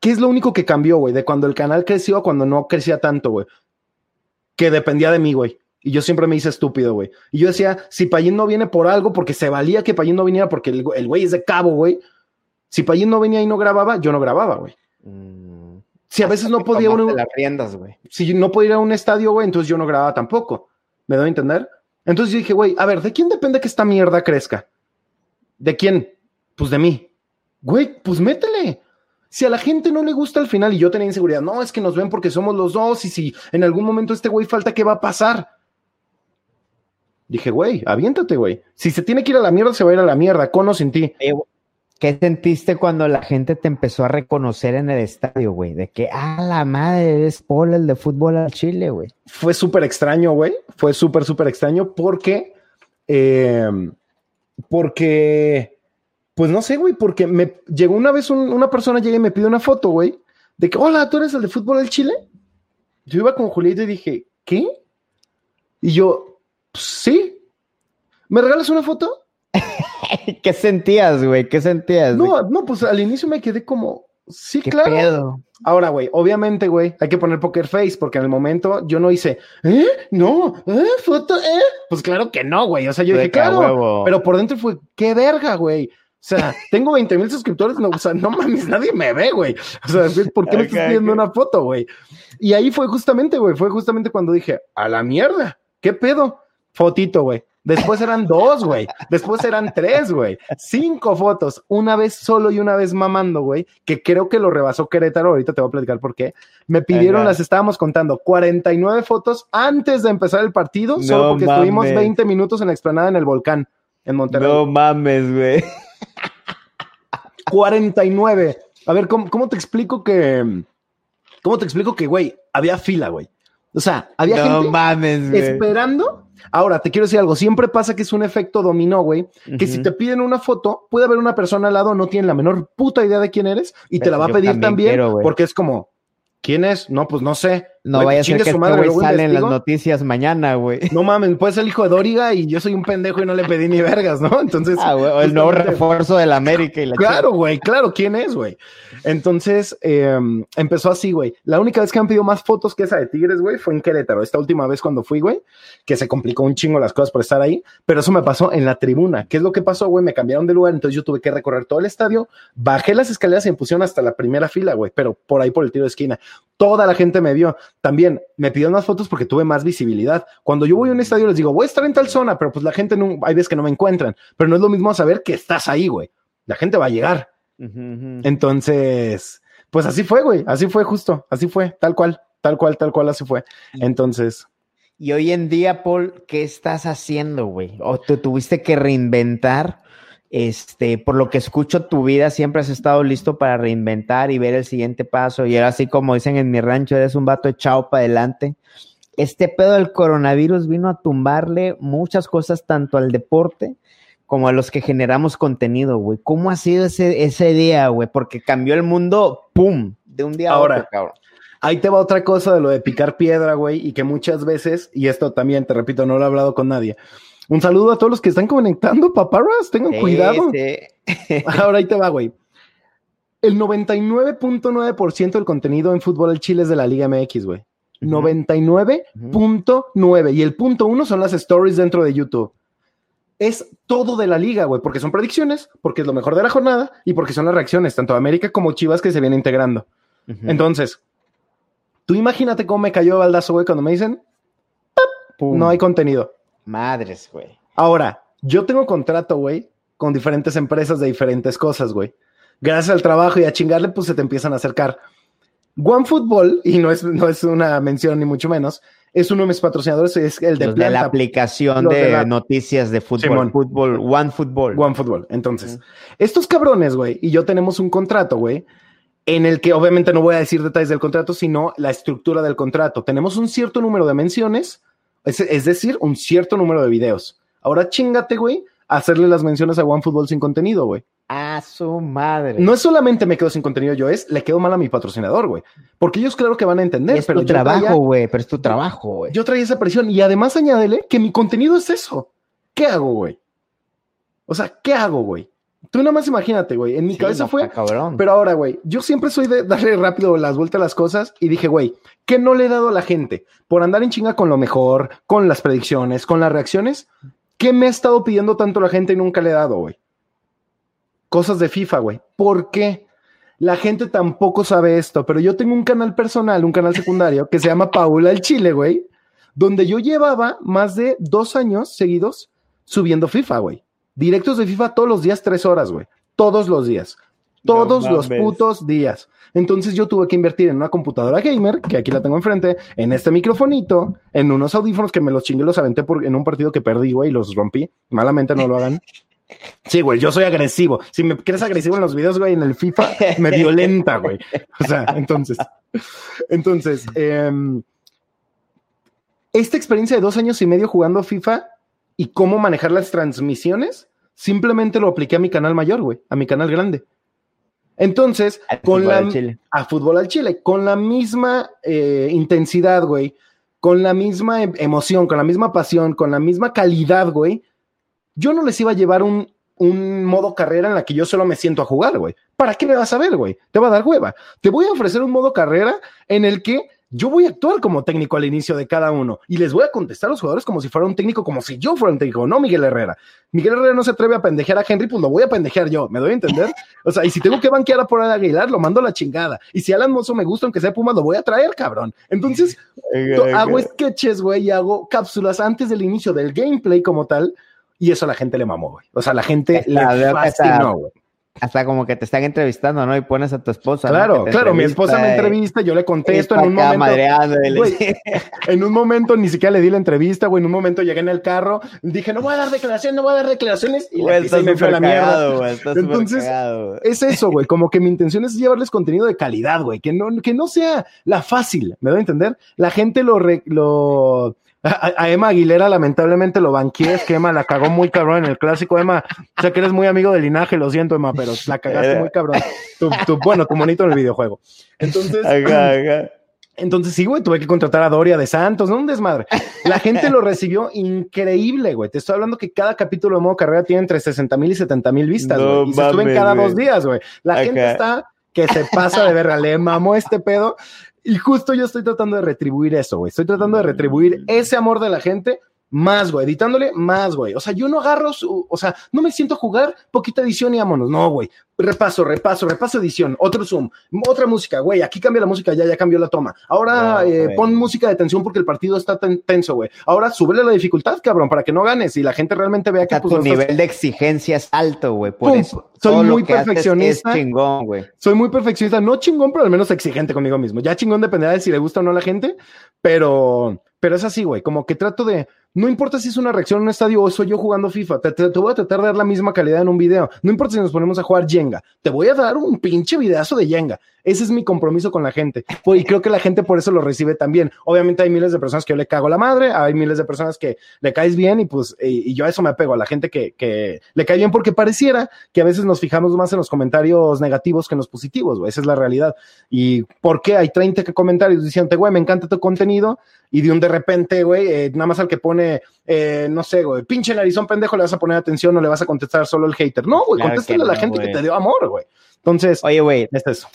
¿qué es lo único que cambió, güey? De cuando el canal creció a cuando no crecía tanto, güey. Que dependía de mí, güey. Y yo siempre me hice estúpido, güey. Y yo decía, si Payín no viene por algo, porque se valía que Payín no viniera, porque el güey es de cabo, güey. Si Payín no venía y no grababa, yo no grababa, güey. Mm, Si a veces no podía uno, las riendas, güey. si no podía ir a un estadio, güey, entonces yo no grababa tampoco. ¿Me doy a entender? Entonces yo dije, güey, a ver, ¿de quién depende que esta mierda crezca? ¿De quién? Pues de mí. Güey, pues métele. Si a la gente no le gusta al final y yo tenía inseguridad, no, es que nos ven porque somos los dos y si en algún momento este güey falta, ¿qué va a pasar? Dije, güey, aviéntate, güey. Si se tiene que ir a la mierda, se va a ir a la mierda, con o sin ti. Eh, ¿Qué sentiste cuando la gente te empezó a reconocer en el estadio, güey? De que, ah, la madre, eres Paul, el de fútbol al Chile, güey. fue súper extraño, güey. Fue súper, súper extraño porque, eh, porque, pues no sé, güey, porque me llegó una vez un- una persona, llega y me pide una foto, güey, de que, hola, ¿tú eres el de fútbol del Chile? Yo iba con Julieta y dije, ¿qué? Y yo, "Pues, sí. ¿Me regalas una foto? ¿Qué sentías, güey? ¿Qué sentías? No, no, pues al inicio me quedé como, sí, ¿Qué claro. pedo? Ahora, güey, obviamente, güey, hay que poner poker face porque en el momento yo no hice, ¿eh? No, ¿eh? Foto, ¿eh? Pues claro que no, güey. O sea, yo dije, claro. huevo. Pero por dentro fue, qué verga, güey. O sea, tengo 20 mil suscriptores, no, o sea, no mames, nadie me ve, güey. O sea, ¿por qué me estás pidiendo una foto, güey? Y ahí fue justamente, güey, fue justamente cuando dije, a la mierda, ¿qué pedo? Fotito, güey. Después eran dos, güey. Después eran tres, güey. Cinco fotos. Una vez solo y una vez mamando, güey. Que creo que lo rebasó Querétaro. Ahorita te voy a platicar por qué. Me pidieron, las estábamos contando, 49 fotos antes de empezar el partido. solo porque estuvimos mames. 20 minutos en la explanada en el volcán, en Monterrey. No mames, güey. 49. A ver, ¿cómo, cómo te explico que. ¿Cómo te explico que, güey, había fila, güey? O sea, había No gente mames, esperando. Ahora, te quiero decir algo. Siempre pasa que es un efecto dominó, güey. Que si te piden una foto, puede haber una persona al lado, no tiene la menor puta idea de quién eres y te la va a pedir también también, quiero, güey. porque es como, ¿quién es? No, pues no sé. No Güey, vaya a ser que este madre, sale en las noticias mañana, güey. No mames, puede ser el hijo de Dóriga y yo soy un pendejo y no le pedí ni vergas, ¿no? Entonces. Ah, güey, o el nuevo refuerzo del América y la Claro, güey, claro, ¿quién es, güey? Entonces, eh, empezó así, güey. La única vez que han pedido más fotos que esa de Tigres, güey, fue en Querétaro. Esta última vez cuando fui, güey, que se complicó un chingo las cosas por estar ahí, pero eso me pasó en la tribuna. ¿Qué es lo que pasó, güey? Me cambiaron de lugar, entonces yo tuve que recorrer todo el estadio, bajé las escaleras y me pusieron hasta la primera fila, güey, pero por ahí por el tiro de esquina. Toda la gente me vio. También me pidieron más fotos porque tuve más visibilidad. Cuando yo voy a un estadio les digo, voy a estar en tal zona, pero pues la gente no, hay veces que no me encuentran, pero no es lo mismo saber que estás ahí, güey. La gente va a llegar. Entonces, pues así fue, güey. Así fue justo. Así fue. Tal cual. Tal cual, tal cual, así fue. Entonces, Y hoy en día, Paul, ¿qué estás haciendo, güey? ¿O te tuviste que reinventar? Este, por lo que escucho, tu vida siempre has estado listo para reinventar y ver el siguiente paso. Y era así como dicen en mi rancho, eres un vato echado para adelante. Este pedo del coronavirus vino a tumbarle muchas cosas tanto al deporte como a los que generamos contenido, güey. ¿Cómo ha sido ese, ese día, güey? Porque cambió el mundo, ¡pum! De un día a otro, cabrón. ahí te va otra cosa de lo de picar piedra, güey, y que muchas veces, y esto también, te repito, no lo he hablado con nadie. Un saludo a todos los que están conectando, paparras, tengan Sí, cuidado. sí. Ahora ahí te va, güey. El 99.9% del contenido en fútbol al Chile es de la Liga MX, güey. 99.9. Y el punto uno son las stories dentro de YouTube. Es todo de la liga, güey, porque son predicciones, porque es lo mejor de la jornada y porque son las reacciones, tanto de América como Chivas que se vienen integrando. Entonces, tú imagínate cómo me cayó el baldazo, güey, cuando me dicen, no hay contenido. Madres, güey. Ahora, yo tengo contrato, güey, con diferentes empresas de diferentes cosas, güey. Gracias al trabajo y a chingarle, pues se te empiezan a acercar. OneFootball, y no es, no es una mención ni mucho menos, es uno de mis patrocinadores, es el de de la aplicación de, de la- noticias de fútbol, Simón. fútbol, One Football. OneFootball. Entonces, estos cabrones, güey, y yo tenemos un contrato, güey, en el que obviamente no voy a decir detalles del contrato, sino la estructura del contrato. Tenemos un cierto número de menciones, es, es decir, un cierto número de videos. Ahora chingate, güey, hacerle las menciones a OneFootball sin contenido, güey. A su madre. No es solamente me quedo sin contenido yo, es le quedo mal a mi patrocinador, güey. Porque ellos claro que van a entender, es pero tu trabajo, güey, pero es tu trabajo, güey. yo traía esa presión y además añádele que mi contenido es eso. ¿Qué hago, güey? O sea, ¿qué hago, güey? Tú nada más imagínate, güey. En mi Sí, cabeza no, fue, cabrón. pero ahora, güey, yo siempre soy de darle rápido las vueltas a las cosas y dije, güey, ¿qué no le he dado a la gente? Por andar en chinga con lo mejor, con las predicciones, con las reacciones, ¿qué me ha estado pidiendo tanto la gente y nunca le he dado, güey? Cosas de FIFA, güey. ¿Por qué? La gente tampoco sabe esto, pero yo tengo un canal personal, un canal secundario que se llama Paula el Chile, güey, donde yo llevaba más de dos años seguidos subiendo FIFA, güey. Directos de FIFA todos los días, tres horas, güey. Todos los días. Todos No los putos días. Entonces yo tuve que invertir en una computadora gamer, que aquí la tengo enfrente, en este microfonito, en unos audífonos que me los chingué, los aventé por, en un partido que perdí, güey, y los rompí. Malamente no lo hagan. Sí, güey, yo soy agresivo. Si me crees agresivo en los videos, güey, en el FIFA, me violenta, güey. O sea, entonces, entonces, em, esta experiencia de dos años y medio jugando FIFA y cómo manejar las transmisiones, simplemente lo apliqué a mi canal mayor, güey, a mi canal grande. Entonces, Al con fútbol la, al Chile. a fútbol al Chile, con la misma eh, intensidad, güey, con la misma em- emoción, con la misma pasión, con la misma calidad, güey, Yo no les iba a llevar un, un modo carrera en la que yo solo me siento a jugar, güey. ¿Para qué me vas a ver, güey? Te va a dar hueva. Te voy a ofrecer un modo carrera en el que yo voy a actuar como técnico al inicio de cada uno y les voy a contestar a los jugadores como si fuera un técnico, como si yo fuera un técnico, no Miguel Herrera. Miguel Herrera no se atreve a pendejear a Henry, pues lo voy a pendejear yo, ¿me doy a entender? O sea, y si tengo que banquear a por Aguilar, lo mando a la chingada. Y si Alan Mozo me gusta, aunque sea Puma, lo voy a traer, cabrón. Entonces, hago sketches, güey, y hago cápsulas antes del inicio del gameplay como tal, y eso a la gente le mamó, güey. O sea, la gente le fascinó, güey hasta como que te están entrevistando, ¿no? Y pones a tu esposa. Claro, claro, mi esposa me entrevista, yo le contesto en un momento. en un momento ni siquiera le di la entrevista, güey. En un momento llegué en el carro, dije, no voy a dar declaraciones, no voy a dar declaraciones. Y güey, me fue la mierda. Entonces, es eso, güey. Como que mi intención es llevarles contenido de calidad, güey. Que no, que no sea la fácil, ¿me doy a entender? La gente lo, lo a, Emma Aguilera lamentablemente lo banqué, es que Emma la cagó muy cabrón en el clásico. Emma, o sea que eres muy amigo del linaje, lo siento Emma, pero la cagaste muy cabrón. Tu, bueno, tu monito en el videojuego. Entonces... Entonces sí, güey, tuve que contratar a Doria de Santos, ¿no? Un desmadre. La gente lo recibió increíble, güey. Te estoy hablando que cada capítulo de modo carrera tiene entre 60 mil y 70 mil vistas, güey. y se suben cada dos días, güey. La gente está que se pasa de verga, le mamó este pedo. Y justo yo estoy tratando de retribuir eso, güey. Estoy tratando de retribuir ese amor de la gente más, güey, editándole más, güey. O sea, yo no agarro su, o sea, no me siento a jugar poquita edición y vámonos. No, güey. Repaso, repaso, repaso edición, otro zoom, otra música, güey. Aquí cambia la música, ya, ya cambió la toma. Ahora eh, pon música de tensión porque el partido está tenso, güey. Ahora súbele la dificultad, cabrón, para que no ganes y la gente realmente vea que pues, tu nivel de exigencia es alto, güey. Por eso. Soy muy perfeccionista. chingón, güey. Soy muy perfeccionista, no chingón, pero al menos exigente conmigo mismo. Ya chingón dependerá de si le gusta o no a la gente, pero, pero es así, güey. Como que trato de no importa si es una reacción en un estadio o soy yo jugando FIFA, te, voy a tratar de dar la misma calidad en un video. No importa si nos ponemos a jugar Jenga, te voy a dar un pinche videazo de Jenga. Ese es mi compromiso con la gente. Y creo que la gente por eso lo recibe también. Obviamente hay miles de personas que yo le cago la madre, hay miles de personas que le caes bien y pues y, yo a eso me apego, a la gente que, le cae bien porque pareciera que a veces nos fijamos más en los comentarios negativos que en los positivos, Esa es la realidad. ¿Y por qué hay 30 comentarios diciendo, güey, me encanta tu contenido? Y de un de repente, güey, eh, nada más al que pone, eh, no sé, güey, pinche narizón pendejo, le vas a poner atención o le vas a contestar solo el hater. No, güey, contéstale a la gente que te dio amor, güey. Entonces, oye, güey, es eso.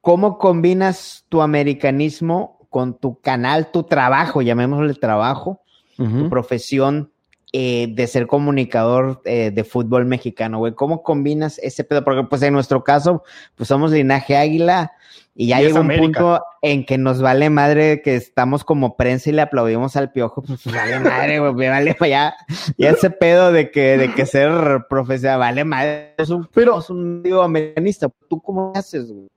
¿Cómo combinas tu americanismo con tu canal, tu trabajo, llamémosle trabajo, tu profesión eh, de ser comunicador de fútbol mexicano, güey? ¿Cómo combinas ese pedo? Porque pues en nuestro caso, pues somos linaje águila, y ya llega un punto en que nos vale madre que estamos como prensa y le aplaudimos al piojo, pues, pues vale madre, güey, vale ya, ya ese pedo de que, de que ser profesional, vale madre, es un, Pero, es un digo americanista, ¿tú cómo haces, güey?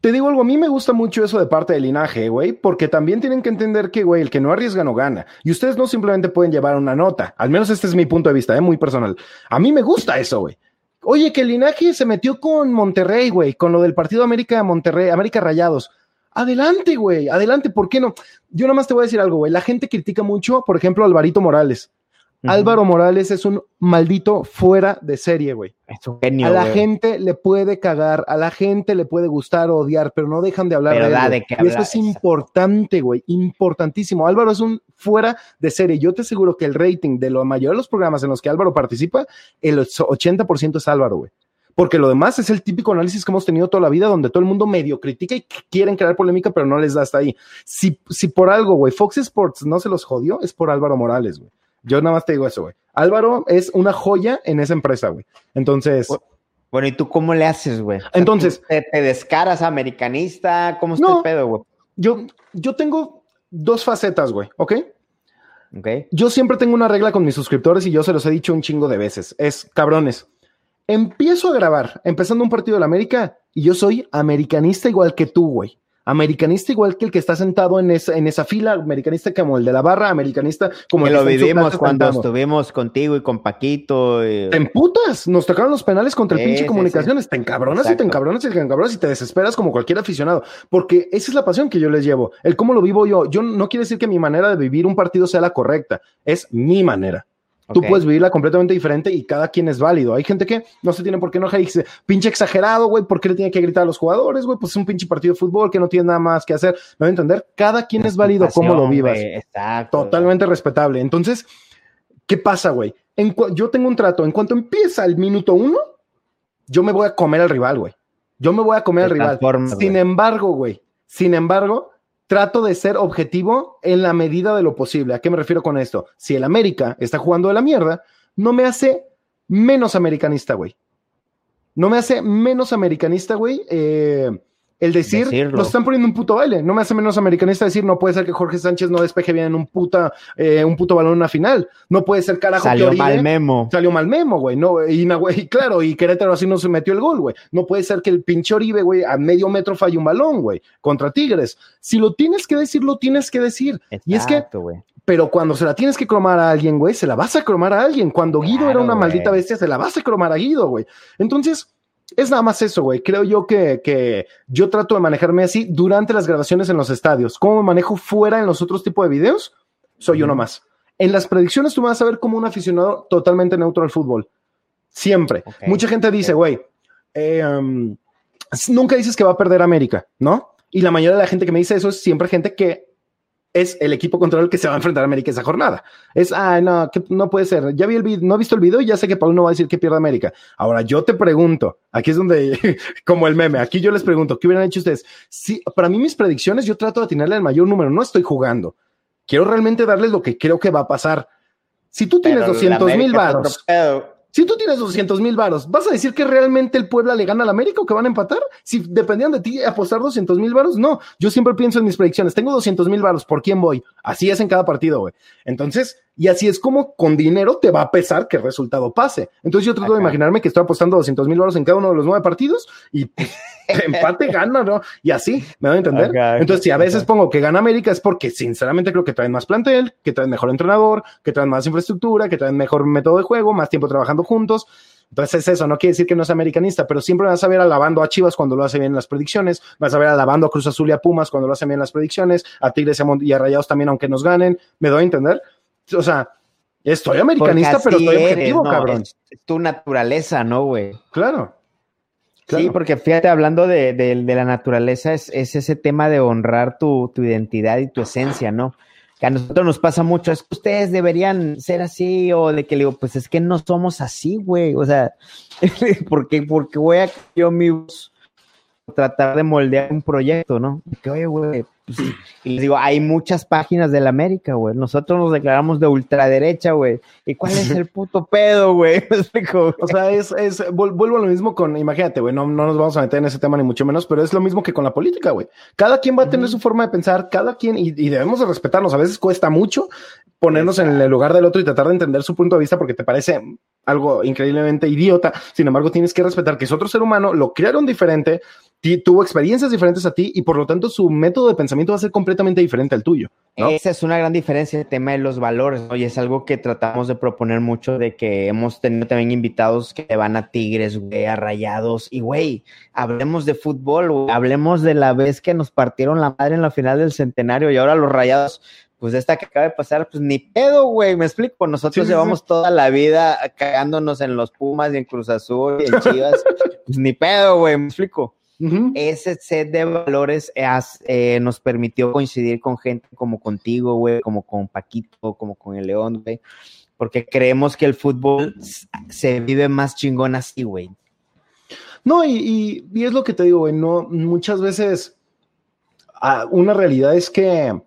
Te digo algo, a mí me gusta mucho eso de parte del linaje, güey, porque también tienen que entender que, güey, el que no arriesga no gana. Y ustedes no simplemente pueden llevar una nota. Al menos este es mi punto de vista, ¿eh? muy personal. A mí me gusta eso, güey. Oye, que el linaje se metió con Monterrey, güey, con lo del partido América Monterrey, América Rayados. Adelante, güey, adelante, ¿por qué no? Yo nada más te voy a decir algo, güey. La gente critica mucho, por ejemplo, a Alvarito Morales. Álvaro Morales es un maldito fuera de serie, güey. Es un genio. A la gente le puede cagar, a la gente le puede gustar o odiar, pero no dejan de hablar de él. y eso es importante, güey, importantísimo. Álvaro es un fuera de serie. Yo te aseguro que el rating de la mayoría de los programas en los que Álvaro participa, el 80% es Álvaro, güey. Porque lo demás es el típico análisis que hemos tenido toda la vida, donde todo el mundo medio critica y quieren crear polémica, pero no les da hasta ahí. Si, si por algo, güey, Fox Sports no se los jodió, es por Álvaro Morales, güey. Yo nada más te digo eso, güey. Álvaro es una joya en esa empresa, güey. Entonces. Bueno, ¿y tú cómo le haces, güey? Entonces. ¿Te, descaras americanista? ¿Cómo está el pedo, güey? Yo, yo tengo dos facetas, güey, ¿ok? Ok. Yo siempre tengo una regla con mis suscriptores y yo se los he dicho un chingo de veces. Es, cabrones, empiezo a grabar, empezando un partido de la América, y yo soy americanista igual que tú, güey americanista igual que el que está sentado en esa, en esa fila, americanista como el de la barra, americanista como el que lo vivimos cuando estuvimos contigo y con Paquito. Te emputas, nos tocaron los penales contra el pinche comunicaciones, te encabronas y te encabronas y te encabronas y te desesperas como cualquier aficionado, porque esa es la pasión que yo les llevo, el cómo lo vivo yo. Yo no quiere decir que mi manera de vivir un partido sea la correcta, es mi manera. Tú puedes vivirla completamente diferente y cada quien es válido. Hay gente que no se tiene por qué enojar y dice, pinche exagerado, güey, ¿por qué le tiene que gritar a los jugadores, güey? Pues es un pinche partido de fútbol que no tiene nada más que hacer. Me voy a entender, cada quien es, válido como lo vivas. Totalmente respetable. Entonces, ¿qué pasa, güey? Yo tengo un trato, en cuanto empieza el minuto uno, yo me voy a comer al rival, güey. Yo me voy a comer al rival. Sin embargo, güey, sin embargo, trato de ser objetivo en la medida de lo posible. ¿A qué me refiero con esto? Si el América está jugando de la mierda, no me hace menos americanista, güey. No me hace menos americanista, güey. Eh, el decir, nos están poniendo un puto baile. No me hace menos americanista decir, no puede ser que Jorge Sánchez no despeje bien en un, puta, eh, un puto balón en una final. No puede ser carajo Salió mal memo. Salió mal memo, güey. No, y, claro, y Querétaro así no se metió el gol, güey. No puede ser que el pinche Oribe, güey, a medio metro falle un balón, güey, contra Tigres. Si lo tienes que decir, lo tienes que decir. y es que, pero cuando se la tienes que cromar a alguien, güey, se la vas a cromar a alguien. Cuando Guido era una maldita bestia, se la vas a cromar a Guido, güey. Entonces, es nada más eso, güey. Creo yo que, yo trato de manejarme así durante las grabaciones en los estadios. ¿Cómo me manejo fuera en los otros tipos de videos? Soy uno más. En las predicciones tú me vas a ver como un aficionado totalmente neutro al fútbol. Siempre. Mucha gente dice, güey, eh, um, nunca dices que va a perder América, ¿no? Y la mayoría de la gente que me dice eso es siempre gente que es el equipo contra el que se va a enfrentar América esa jornada. Es, ah, no, que no puede ser. Ya vi el video, no he visto el video y ya sé que Paul no va a decir que pierde América. Ahora yo te pregunto, aquí es donde, como el meme, aquí yo les pregunto, ¿qué hubieran hecho ustedes? Sí, para mí mis predicciones, yo trato de atinarle el mayor número, no estoy jugando. Quiero realmente darles lo que creo que va a pasar. Si tú tienes 200 mil baros, si tú tienes 200 mil varos, ¿vas a decir que realmente el Puebla le gana al América o que van a empatar? Si dependían de ti apostar 200 mil varos, no. Yo siempre pienso en mis predicciones. Tengo 200 mil varos, ¿por quién voy? Así es en cada partido, güey. Entonces, y así es como con dinero te va a pesar que el resultado pase. Entonces yo trato de imaginarme que estoy apostando 200 mil varos en cada uno de los nueve partidos y empate gana, ¿no? Y así, ¿me voy a entender? Entonces, si a veces pongo que gana América es porque sinceramente creo que traen más plantel, que traen mejor entrenador, que traen más infraestructura, que traen mejor método de juego, más tiempo trabajando juntos. Entonces es eso, no quiere decir que no sea americanista, pero siempre vas a ver alabando a Chivas cuando lo hace bien en las predicciones, vas a ver alabando a Cruz Azul y a Pumas cuando lo hacen bien en las predicciones, a Tigres y a Rayados también aunque nos ganen, me doy a entender. O sea, estoy americanista, pero estoy objetivo, cabrón. Es, tu naturaleza, ¿no, güey? Claro. Sí, porque fíjate, hablando de, la naturaleza, es, ese tema de honrar tu, tu, identidad y tu esencia, ¿no? Que a nosotros nos pasa mucho, es que ustedes deberían ser así, o de que le digo, pues es que no somos así, güey, o sea, porque, porque voy a yo mi tratar de moldear un proyecto, ¿no? Que oye, güey, y les digo, hay muchas páginas de la América, güey. Nosotros nos declaramos de ultraderecha, güey. ¿Y cuál es el puto pedo, güey? O sea, es, es, vuelvo a lo mismo con, imagínate, güey, no, no nos vamos a meter en ese tema ni mucho menos, pero es lo mismo que con la política, güey. Cada quien va a tener su forma de pensar, cada quien, y, y debemos de respetarnos. A veces cuesta mucho ponernos en el lugar del otro y tratar de entender su punto de vista porque te parece algo increíblemente idiota. Sin embargo, tienes que respetar que es otro ser humano, lo crearon diferente, tuvo experiencias diferentes a ti y por lo tanto su método de pensamiento va a ser completamente diferente al tuyo. Esa es una gran diferencia el tema de los valores, y es algo que tratamos de proponer mucho, de que hemos tenido también invitados que van a Tigres, güey, a Rayados, y güey, hablemos de fútbol, hablemos de la vez que nos partieron la madre en la final del centenario y ahora los Rayados pues esta que acaba de pasar, pues ni pedo, güey, me explico. Nosotros llevamos toda la vida cagándonos en los Pumas y en Cruz Azul y en Chivas, pues ni pedo, güey, me explico. Ese set de valores eh, nos permitió coincidir con gente como contigo, güey, como con Paquito, como con el León, güey, porque creemos que el fútbol se vive más chingón así, güey. No, y, es lo que te digo, güey, no, muchas veces ah, una realidad es que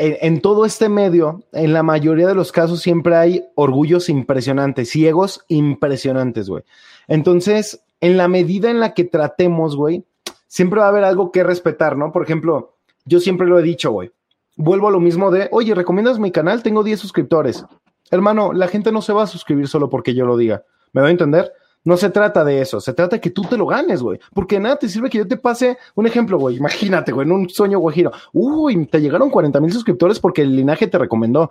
en, todo este medio, en la mayoría de los casos siempre hay orgullos impresionantes, ciegos impresionantes, güey. Entonces, en la medida en la que tratemos, güey, siempre va a haber algo que respetar, ¿no? Por ejemplo, yo siempre lo he dicho, güey. Vuelvo a lo mismo de, oye, ¿recomiendas mi canal? Tengo 10 suscriptores. Hermano, la gente no se va a suscribir solo porque yo lo diga. ¿Me voy a entender? No se trata de eso, se trata de que tú te lo ganes, güey. Porque nada te sirve que yo te pase un ejemplo, güey. Imagínate, güey, en un sueño guajiro. Uy, te llegaron 40 mil suscriptores porque el linaje te recomendó.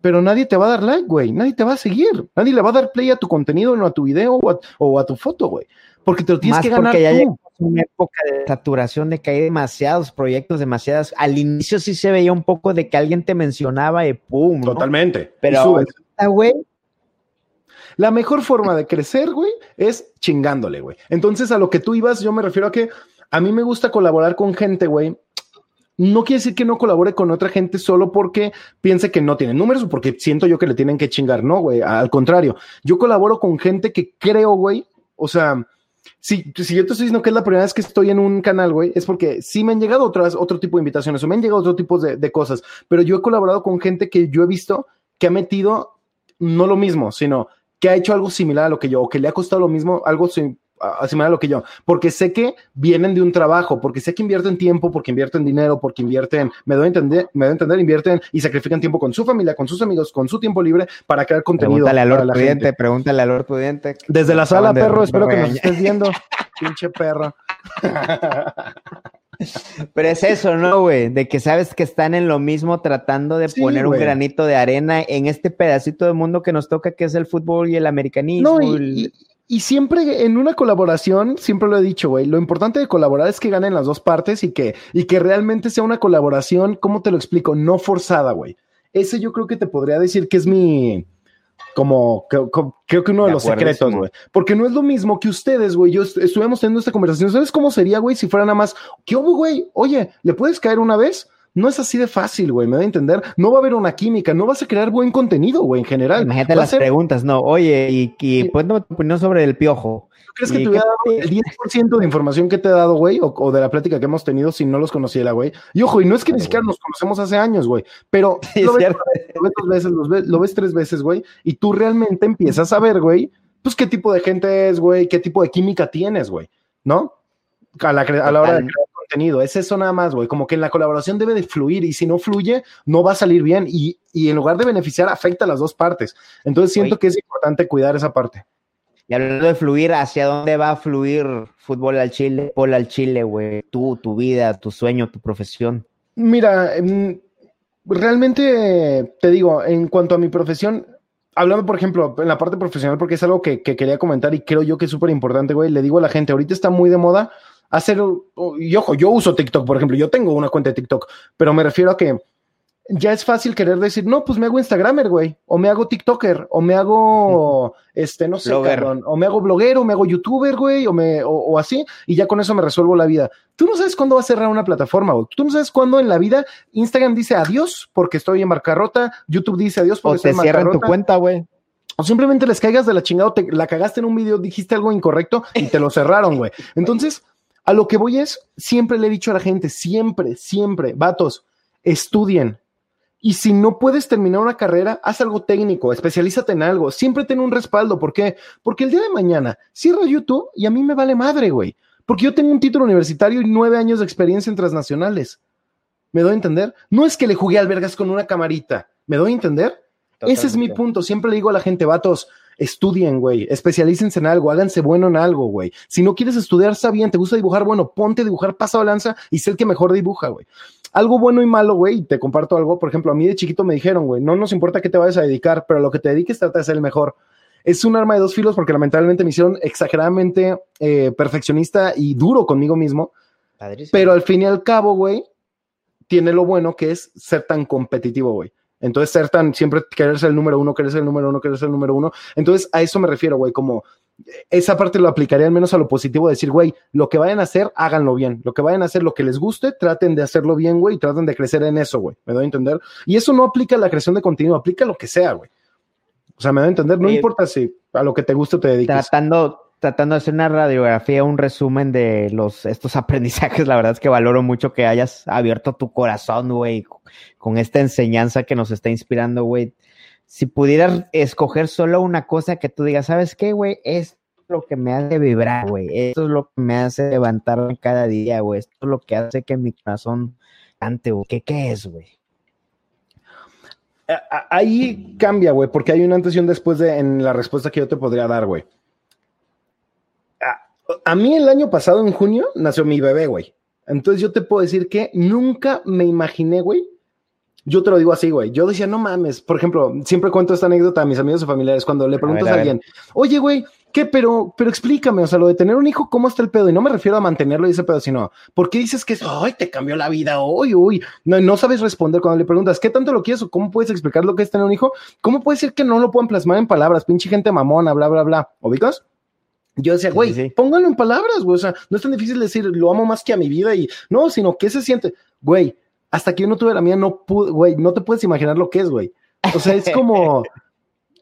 Pero nadie te va a dar like, güey. Nadie te va a seguir. Nadie le va a dar play a tu contenido, no a tu video o a, tu foto, güey. Porque te lo tienes que ganar. Porque ya llegó una época de saturación de que hay demasiados proyectos, demasiadas. Al inicio sí se veía un poco de que alguien te mencionaba y pum. Totalmente. Pero, güey, la mejor forma de crecer, güey, es chingándole, güey. Entonces, a lo que tú ibas, yo me refiero a que a mí me gusta colaborar con gente, güey, no quiere decir que no colabore con otra gente solo porque piense que no tiene números o porque siento yo que le tienen que chingar. No, güey. Al contrario, yo colaboro con gente que creo, güey. O sea, si, si yo te estoy diciendo que es la primera vez que estoy en un canal, güey, es porque sí me han llegado otras, otro tipo de invitaciones o me han llegado otro tipo de, de cosas, pero yo he colaborado con gente que yo he visto que ha metido no lo mismo, sino que ha hecho algo similar a lo que yo, o que le ha costado lo mismo, algo similar a lo que yo, porque sé que vienen de un trabajo, porque sé que invierten tiempo, porque invierten dinero, porque invierten, me doy a entender, me doy a entender, invierten y sacrifican tiempo con su familia, con sus amigos, con su tiempo libre para crear contenido. Pregúntale al Lord la Pudiente, gente. pregúntale al Lord Pudiente. Desde la sala, perro, espero que nos estés viendo, pinche perro. Pero es eso, ¿no, güey? De que sabes que están en lo mismo tratando de Sí, poner un granito de arena en este pedacito de mundo que nos toca, que es el fútbol y el americanismo. No, y, el- y- y siempre en una colaboración, siempre lo he dicho, güey, lo importante de colaborar es que ganen las dos partes y que, y que realmente sea una colaboración, ¿cómo te lo explico? No forzada, güey. Ese yo creo que te podría decir que es mi, como, creo que uno de, De los secretos, güey. Porque no es lo mismo que ustedes, güey, yo est- estuvimos teniendo esta conversación. ¿Sabes cómo sería, güey, si fuera nada más, ¿qué hubo, güey? Oye, ¿le puedes caer una vez? No es así de fácil, güey, me da a entender. No va a haber una química, no vas a crear buen contenido, güey, en general. Imagínate Va las ser- preguntas, ¿no? Oye, y, y cuéntame tu opinión sobre el piojo. ¿Tú crees que ¿Y te hubiera dado el 10% de información que te he dado, güey? O, o de la plática que hemos tenido si no los conociera, güey. Y ojo, y no es que ni siquiera nos conocemos hace años, güey. Pero Sí, lo, es ves, cierto. lo ves dos veces, ves- lo ves tres veces, güey. Y tú realmente empiezas a ver, güey, pues qué tipo de gente es, güey, qué tipo de química tienes, güey. ¿No? A la, cre- a la hora de crear contenido. Es eso nada más, güey. Como que en la colaboración debe de fluir y si no fluye, no va a salir bien. Y, y en lugar de beneficiar, afecta a las dos partes. Entonces siento que es importante cuidar esa parte. Y hablando de fluir, ¿hacia dónde va a fluir fútbol al Chile, fútbol al Chile, güey? Tú, tu vida, tu sueño, tu profesión. Mira, em, realmente te digo, en cuanto a mi profesión, hablando, por ejemplo, en la parte profesional, porque es algo que, que quería comentar y creo yo que es súper importante, güey, le digo a la gente, ahorita está muy de moda hacer, y ojo, yo uso TikTok, por ejemplo, yo tengo una cuenta de TikTok, pero me refiero a que ya es fácil querer decir, no, pues me hago Instagramer, güey, o me hago TikToker, o me hago, este, no sé, cabrón, o me hago bloguero, o me hago YouTuber, güey, o, me, o, o así, y ya con eso me resuelvo la vida. Tú no sabes cuándo va a cerrar una plataforma, güey. Tú no sabes cuándo en la vida Instagram dice adiós porque estoy en bancarrota, YouTube dice adiós porque O estoy te en cierran tu cuenta, güey. o simplemente les caigas de la chingada, o te la cagaste en un video, dijiste algo incorrecto y te lo cerraron, güey. Entonces, a lo que voy es, siempre le he dicho a la gente, siempre, siempre, vatos, estudien. Y si no puedes terminar una carrera, haz algo técnico, especialízate en algo, siempre ten un respaldo. ¿Por qué? Porque el día de mañana cierro YouTube y a mí me vale madre, güey. Porque yo tengo un título universitario y nueve años de experiencia en transnacionales. ¿Me doy a entender? No es que le jugué al vergas con una camarita. ¿Me doy a entender? Ese es mi punto. Siempre le digo a la gente, vatos, estudien, güey, especialícense en algo, háganse bueno en algo, güey. Si no quieres estudiar, está bien, te gusta dibujar, bueno, ponte a dibujar, pasa lanza y sé el que mejor dibuja, güey. Algo bueno y malo, güey, y te comparto algo, por ejemplo, a mí de chiquito me dijeron, güey, no nos importa qué te vayas a dedicar, pero lo que te dediques trata de ser el mejor. Es un arma de dos filos porque lamentablemente me hicieron exageradamente eh, perfeccionista y duro conmigo mismo, Padrísimo. pero al fin y al cabo, güey, tiene lo bueno que es ser tan competitivo, güey. Entonces, ser tan, siempre querer ser el número uno, querer ser el número uno, querer ser el número uno. Entonces, a eso me refiero, güey, como esa parte lo aplicaría al menos a lo positivo, decir, güey, lo que vayan a hacer, háganlo bien. Lo que vayan a hacer, lo que les guste, traten de hacerlo bien, güey, y traten de crecer en eso, güey. ¿Me doy a entender? Y eso no aplica a la creación de contenido, aplica a lo que sea, güey. O sea, me doy a entender, no importa si a lo que te guste te dediques. tratando, tratando de hacer una radiografía, un resumen de los estos aprendizajes, la verdad es que valoro mucho que hayas abierto tu corazón, güey, con esta enseñanza que nos está inspirando, güey. Si pudieras escoger solo una cosa que tú digas, ¿sabes qué, güey? Es lo que me hace vibrar, güey. Esto es lo que me hace levantarme cada día, güey. Esto es lo que hace que mi corazón cante, güey. ¿Qué, es, güey? Ahí cambia, güey, porque hay una antes y un después de, en la respuesta que yo te podría dar, güey. A, a mí el año pasado, en junio, nació mi bebé, güey. Entonces yo te puedo decir que nunca me imaginé, güey. Yo te lo digo así, güey. Yo decía, no mames. Por ejemplo, siempre cuento esta anécdota a mis amigos y familiares cuando le preguntas ver, a, alguien, oye, güey, ¿qué? Pero, pero explícame, o sea, lo de tener un hijo, ¿cómo está el pedo? Y no me refiero a mantenerlo y ese pedo, sino, ¿por qué dices que es, ay, te cambió la vida, uy, uy? No, no sabes responder cuando le preguntas, ¿qué tanto lo quieres o cómo puedes explicar lo que es tener un hijo? ¿Cómo puede ser que no lo puedan plasmar en palabras? Pinche gente mamona, bla, bla, bla. ¿Ubicas? Yo decía, güey, sí, sí. pónganlo en palabras, güey. O sea, no es tan difícil decir, lo amo más que a mi vida y no, sino, ¿qué se siente? Güey, hasta que yo no tuve la mía, no pude, güey, no te puedes imaginar lo que es, güey. O sea, es como,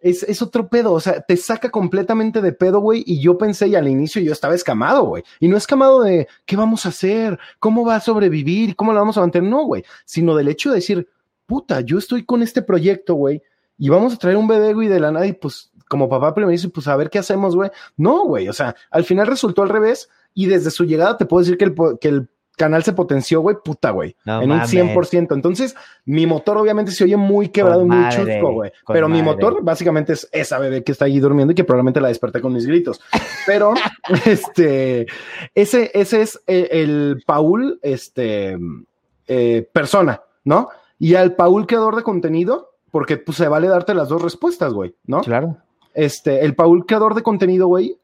es, es, otro pedo, o sea, te saca completamente de pedo, güey, y yo pensé, y al inicio yo estaba escamado, güey, y no escamado de, ¿qué vamos a hacer? ¿Cómo va a sobrevivir? ¿Cómo la vamos a mantener? No, güey, sino del hecho de decir, puta, yo estoy con este proyecto, güey, y vamos a traer un bebé, güey, de la nada, y pues, como papá primero dice, pues a ver qué hacemos, güey. No, güey, o sea, al final resultó al revés, y desde su llegada te puedo decir que el, que el canal se potenció, güey, puta, güey. en un 100%. Entonces, mi motor obviamente se oye muy quebrado, y muy chusco, güey. Pero mi motor básicamente es esa bebé que está ahí durmiendo y que probablemente la desperté con mis gritos. Pero, este, ese, ese es el, Paul, este, eh, persona, ¿no? Y al Paul creador de contenido, porque pues se vale darte las dos respuestas, güey, ¿no? Claro. Este, el Paul creador de contenido, güey,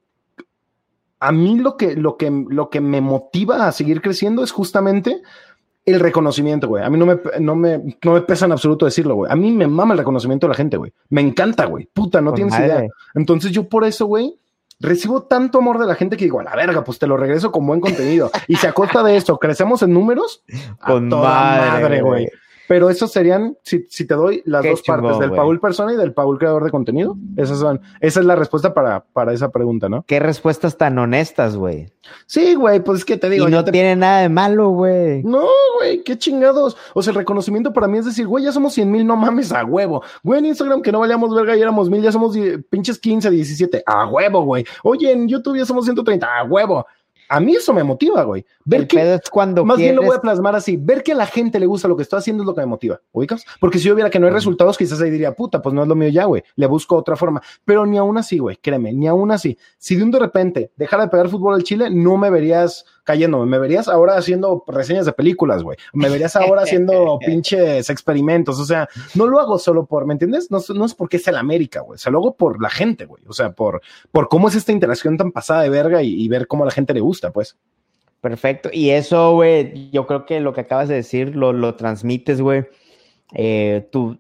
a mí lo que, lo que, lo que me motiva a seguir creciendo es justamente el reconocimiento, güey. A mí no me, no me, no me pesa en absoluto decirlo, güey. A mí me mama el reconocimiento de la gente, güey. Me encanta, güey. Puta, no tienes idea. Entonces yo por eso, güey, recibo tanto amor de la gente que digo, a la verga, pues te lo regreso con buen contenido. y si a costa de esto crecemos en números, con madre, güey. Pero esos serían, si, si te doy las dos partes, del Paul persona y del Paul creador de contenido. Esas son, esa es la respuesta para, para esa pregunta, ¿no? Qué respuestas tan honestas, güey. Sí, güey, pues es que te digo. Y no tiene nada de malo, güey. No, güey, qué chingados. O sea, el reconocimiento para mí es decir, güey, ya somos 100 mil, no mames, a huevo. Güey, en Instagram que no valíamos verga y éramos mil, ya somos pinches 15, 17, a huevo, güey. Oye, en YouTube ya somos 130, a huevo a mí eso me motiva, güey. Ver que, es cuando más bien lo voy a plasmar así, ver que a la gente le gusta lo que estoy haciendo es lo que me motiva, ¿ubicas? Porque si yo viera que no hay resultados, quizás ahí diría, puta, pues no es lo mío ya, güey, le busco otra forma. Pero ni aún así, güey, créeme, ni aún así. Si de un de repente dejara de pegar fútbol al Chile, no me verías cayéndome. Me verías ahora haciendo reseñas de películas, güey. Me verías ahora haciendo pinches experimentos. O sea, no lo hago solo por, ¿me entiendes? No, no es porque es el América, güey. Se lo hago por la gente, güey. O sea, por, por cómo es esta interacción tan pasada de verga y, ver cómo a la gente le gusta, pues. Perfecto. Y eso, güey, yo creo que lo que acabas de decir lo, lo transmites, güey. Eh, tú,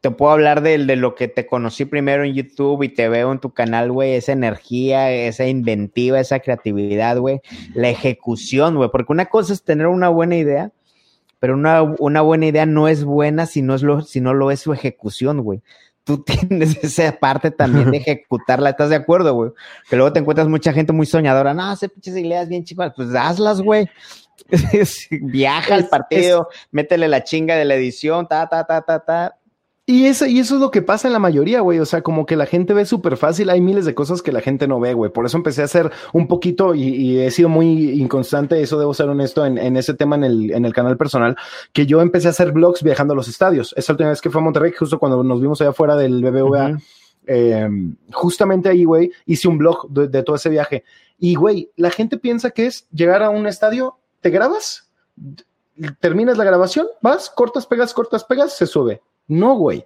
te puedo hablar de, de, lo que te conocí primero en YouTube y te veo en tu canal, güey, esa energía, esa inventiva, esa creatividad, güey, la ejecución, güey, porque una cosa es tener una buena idea, pero una, una buena idea no es buena si no, es lo, si no lo es su ejecución, güey. Tú tienes esa parte también de ejecutarla, ¿estás de acuerdo, güey? Que luego te encuentras mucha gente muy soñadora, no, hace pinches ideas bien chicas, pues hazlas, güey. Viaja al partido, métele la chinga de la edición, ta, ta, ta, ta, ta, y eso, y eso es lo que pasa en la mayoría, güey. O sea, como que la gente ve súper fácil. Hay miles de cosas que la gente no ve, güey. Por eso empecé a hacer un poquito y, he sido muy inconstante. Eso debo ser honesto en, en ese tema en el, en el, canal personal. Que yo empecé a hacer vlogs viajando a los estadios. Esa última vez que fue a Monterrey, justo cuando nos vimos allá afuera del BBVA. Em, justamente ahí, güey, hice un blog de, de todo ese viaje. Y, güey, la gente piensa que es llegar a un estadio, te grabas, terminas la grabación, vas, cortas, pegas, cortas, pegas, se sube no, güey.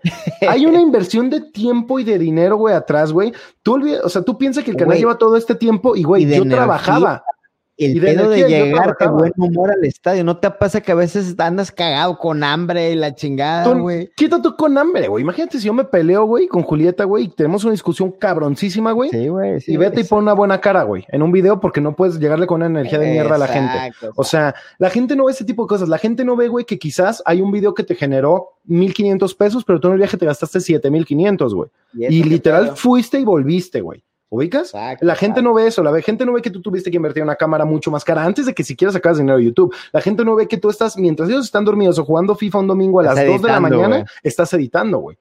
Hay una inversión de tiempo y de dinero, güey, atrás, güey. Tú olvidas, o sea, tú piensas que el canal lleva todo este tiempo y, güey, yo trabajaba el pedo de llegar de buen humor al estadio. ¿No te pasa que a veces andas cagado con hambre y la chingada, güey? Quita tú con hambre, güey. Imagínate si yo me peleo, güey, con Julieta, güey, y tenemos una discusión cabroncísima, güey. Sí, güey. y vete y pon una buena cara, güey, en un video porque no puedes llegarle con una energía de mierda a la gente. O sea, la gente no ve ese tipo de cosas. La gente no ve, güey, que quizás hay un video que te generó 1500 pesos, pero tú en el viaje te gastaste 7500, güey. Y, y literal fuiste y volviste, güey. ¿Ubicas? la gente no ve eso, la gente no ve que tú tuviste que invertir una cámara mucho más cara antes de que siquiera sacas dinero de YouTube. La gente no ve que tú estás, mientras ellos están dormidos o jugando FIFA un domingo a las 2 de la mañana, estás editando, güey.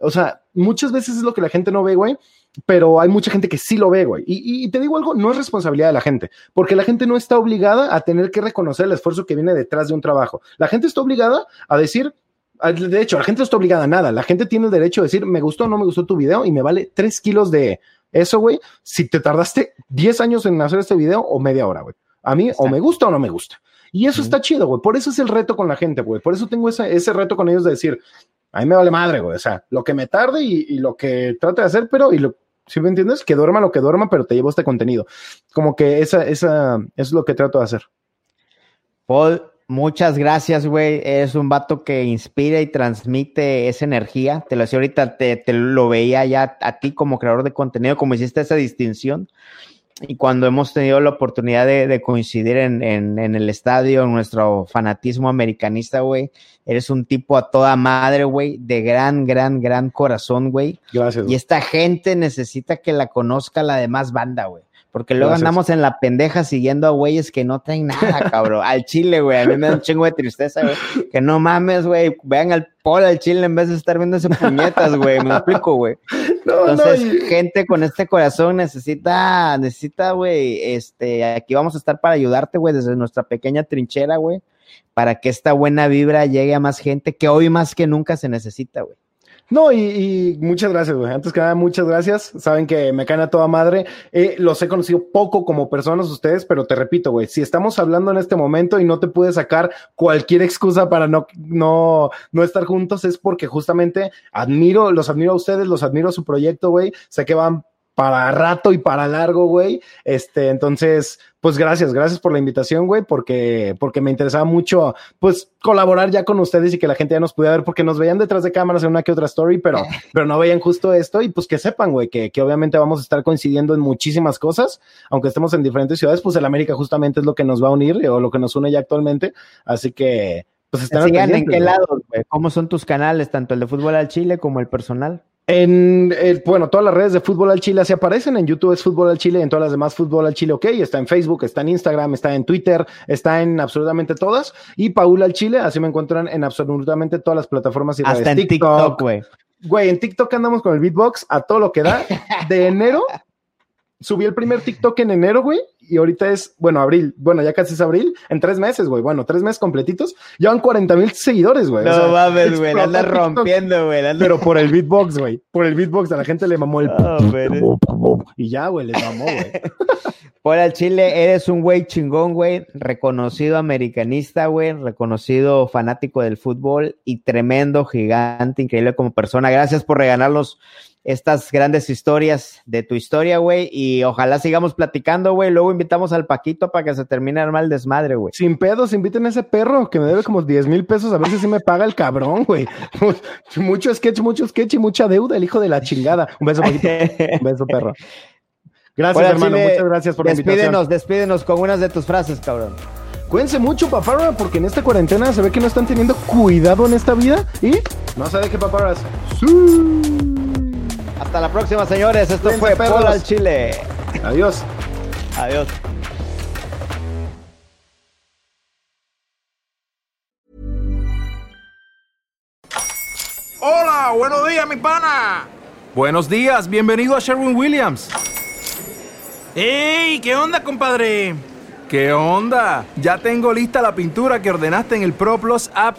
O sea, muchas veces es lo que la gente no ve, güey, pero hay mucha gente que sí lo ve, güey. Y, y, te digo algo, no es responsabilidad de la gente, porque la gente no está obligada a tener que reconocer el esfuerzo que viene detrás de un trabajo. La gente está obligada a decir, de hecho, la gente no está obligada a nada. La gente tiene el derecho a decir, me gustó o no me gustó tu video y me vale tres kilos de eso, güey, si te tardaste 10 años en hacer este video o media hora, güey. A mí o me gusta o no me gusta. Y eso está chido, güey. Por eso es el reto con la gente, güey. Por eso tengo ese, ese reto con ellos de decir, a mí me vale madre, güey. O sea, lo que me tarde y, lo que trate de hacer, pero, y lo, si me entiendes? Que duerma lo que duerma, pero te llevo este contenido. Como que esa, esa, es lo que trato de hacer. Paul, Muchas gracias, güey. Es un vato que inspira y transmite esa energía. Te lo decía ahorita, te, lo veía ya a ti como creador de contenido, como hiciste esa distinción. y cuando hemos tenido la oportunidad de, coincidir en, en, el estadio, en nuestro fanatismo americanista, güey, eres un tipo a toda madre, güey, de gran, gran, gran corazón, güey. Gracias. Y esta gente necesita que la conozca la demás banda, güey. Porque luego andamos en la pendeja siguiendo a güeyes que no traen nada, cabrón. Al chile, güey. A mí me da un chingo de tristeza, güey. Que no mames, güey. Vean al polo al chile en vez de estar viendo ese puñetas, güey. Me explico, güey. Entonces, gente con este corazón necesita, necesita, güey, este, aquí vamos a estar para ayudarte, güey, desde nuestra pequeña trinchera, güey, para que esta buena vibra llegue a más gente que hoy más que nunca se necesita, güey. No, y, muchas gracias, güey. Antes que nada, muchas gracias. Saben que me caen a toda madre. Eh, los he conocido poco como personas ustedes, pero te repito, güey, si estamos hablando en este momento y no te pude sacar cualquier excusa para no, no, no estar juntos, es porque justamente admiro, los admiro a ustedes, los admiro a su proyecto, güey. Sé que van para rato y para largo, güey. Este, entonces, pues gracias, gracias por la invitación, güey, porque, porque me interesaba mucho, pues, colaborar ya con ustedes y que la gente ya nos pudiera ver, porque nos veían detrás de cámaras en una que otra story, pero, pero no veían justo esto, y pues que sepan, güey, que, que obviamente vamos a estar coincidiendo en muchísimas cosas, aunque estemos en diferentes ciudades, pues el América justamente es lo que nos va a unir, o lo que nos une ya actualmente, así que, pues están en qué lado, güey, cómo son tus canales, tanto el de fútbol al Chile como el personal. En, bueno, todas las redes de Fútbol al Chile así aparecen. En YouTube es Fútbol al Chile, en todas las demás Fútbol al Chile, ok. Está en Facebook, está en Instagram, está en Twitter, está en absolutamente todas. Y Paul al Chile, así me encuentran en absolutamente todas las plataformas y Hasta en TikTok, güey. Güey, en TikTok andamos con el beatbox a todo lo que da. De enero, subí el primer TikTok en enero, güey, y ahorita es, bueno, abril, bueno, ya casi es abril, en tres meses, güey, bueno, tres meses completitos, llevan 40 mil seguidores, güey. No mames, güey, la anda rompiendo, güey. Pero por el beatbox, güey, por el beatbox, a la gente le mamó el... y ya, güey, le mamó, güey. Por el Chile, eres un güey chingón, güey, reconocido americanista, güey, reconocido fanático del fútbol y tremendo, gigante, increíble como persona. Gracias por regalarnos estas grandes historias de tu historia, güey. Y ojalá sigamos platicando, güey. Luego invitamos al Paquito para que se termine el mal desmadre, güey. Sin pedos, inviten a ese perro que me debe como 10 mil pesos. A ver si sí me paga el cabrón, güey. mucho sketch, mucho sketch y mucha deuda, el hijo de la chingada. Un beso, Paquito. Un beso, perro. Gracias, hermano. Muchas gracias por la invitación. Despídenos con unas de tus frases, cabrón. Cuídense mucho, papá, porque en esta cuarentena se ve que no están teniendo cuidado en esta vida y no se deje, paparas. Sí. Hasta la próxima, señores. Esto fue Polo al Chile. Adiós. Adiós. Hola, buenos días, mi pana. Buenos días, bienvenido a Sherwin Williams. ¡Ey! ¿Qué onda, compadre? ¿Qué onda? Ya tengo lista la pintura que ordenaste en el ProPlus app.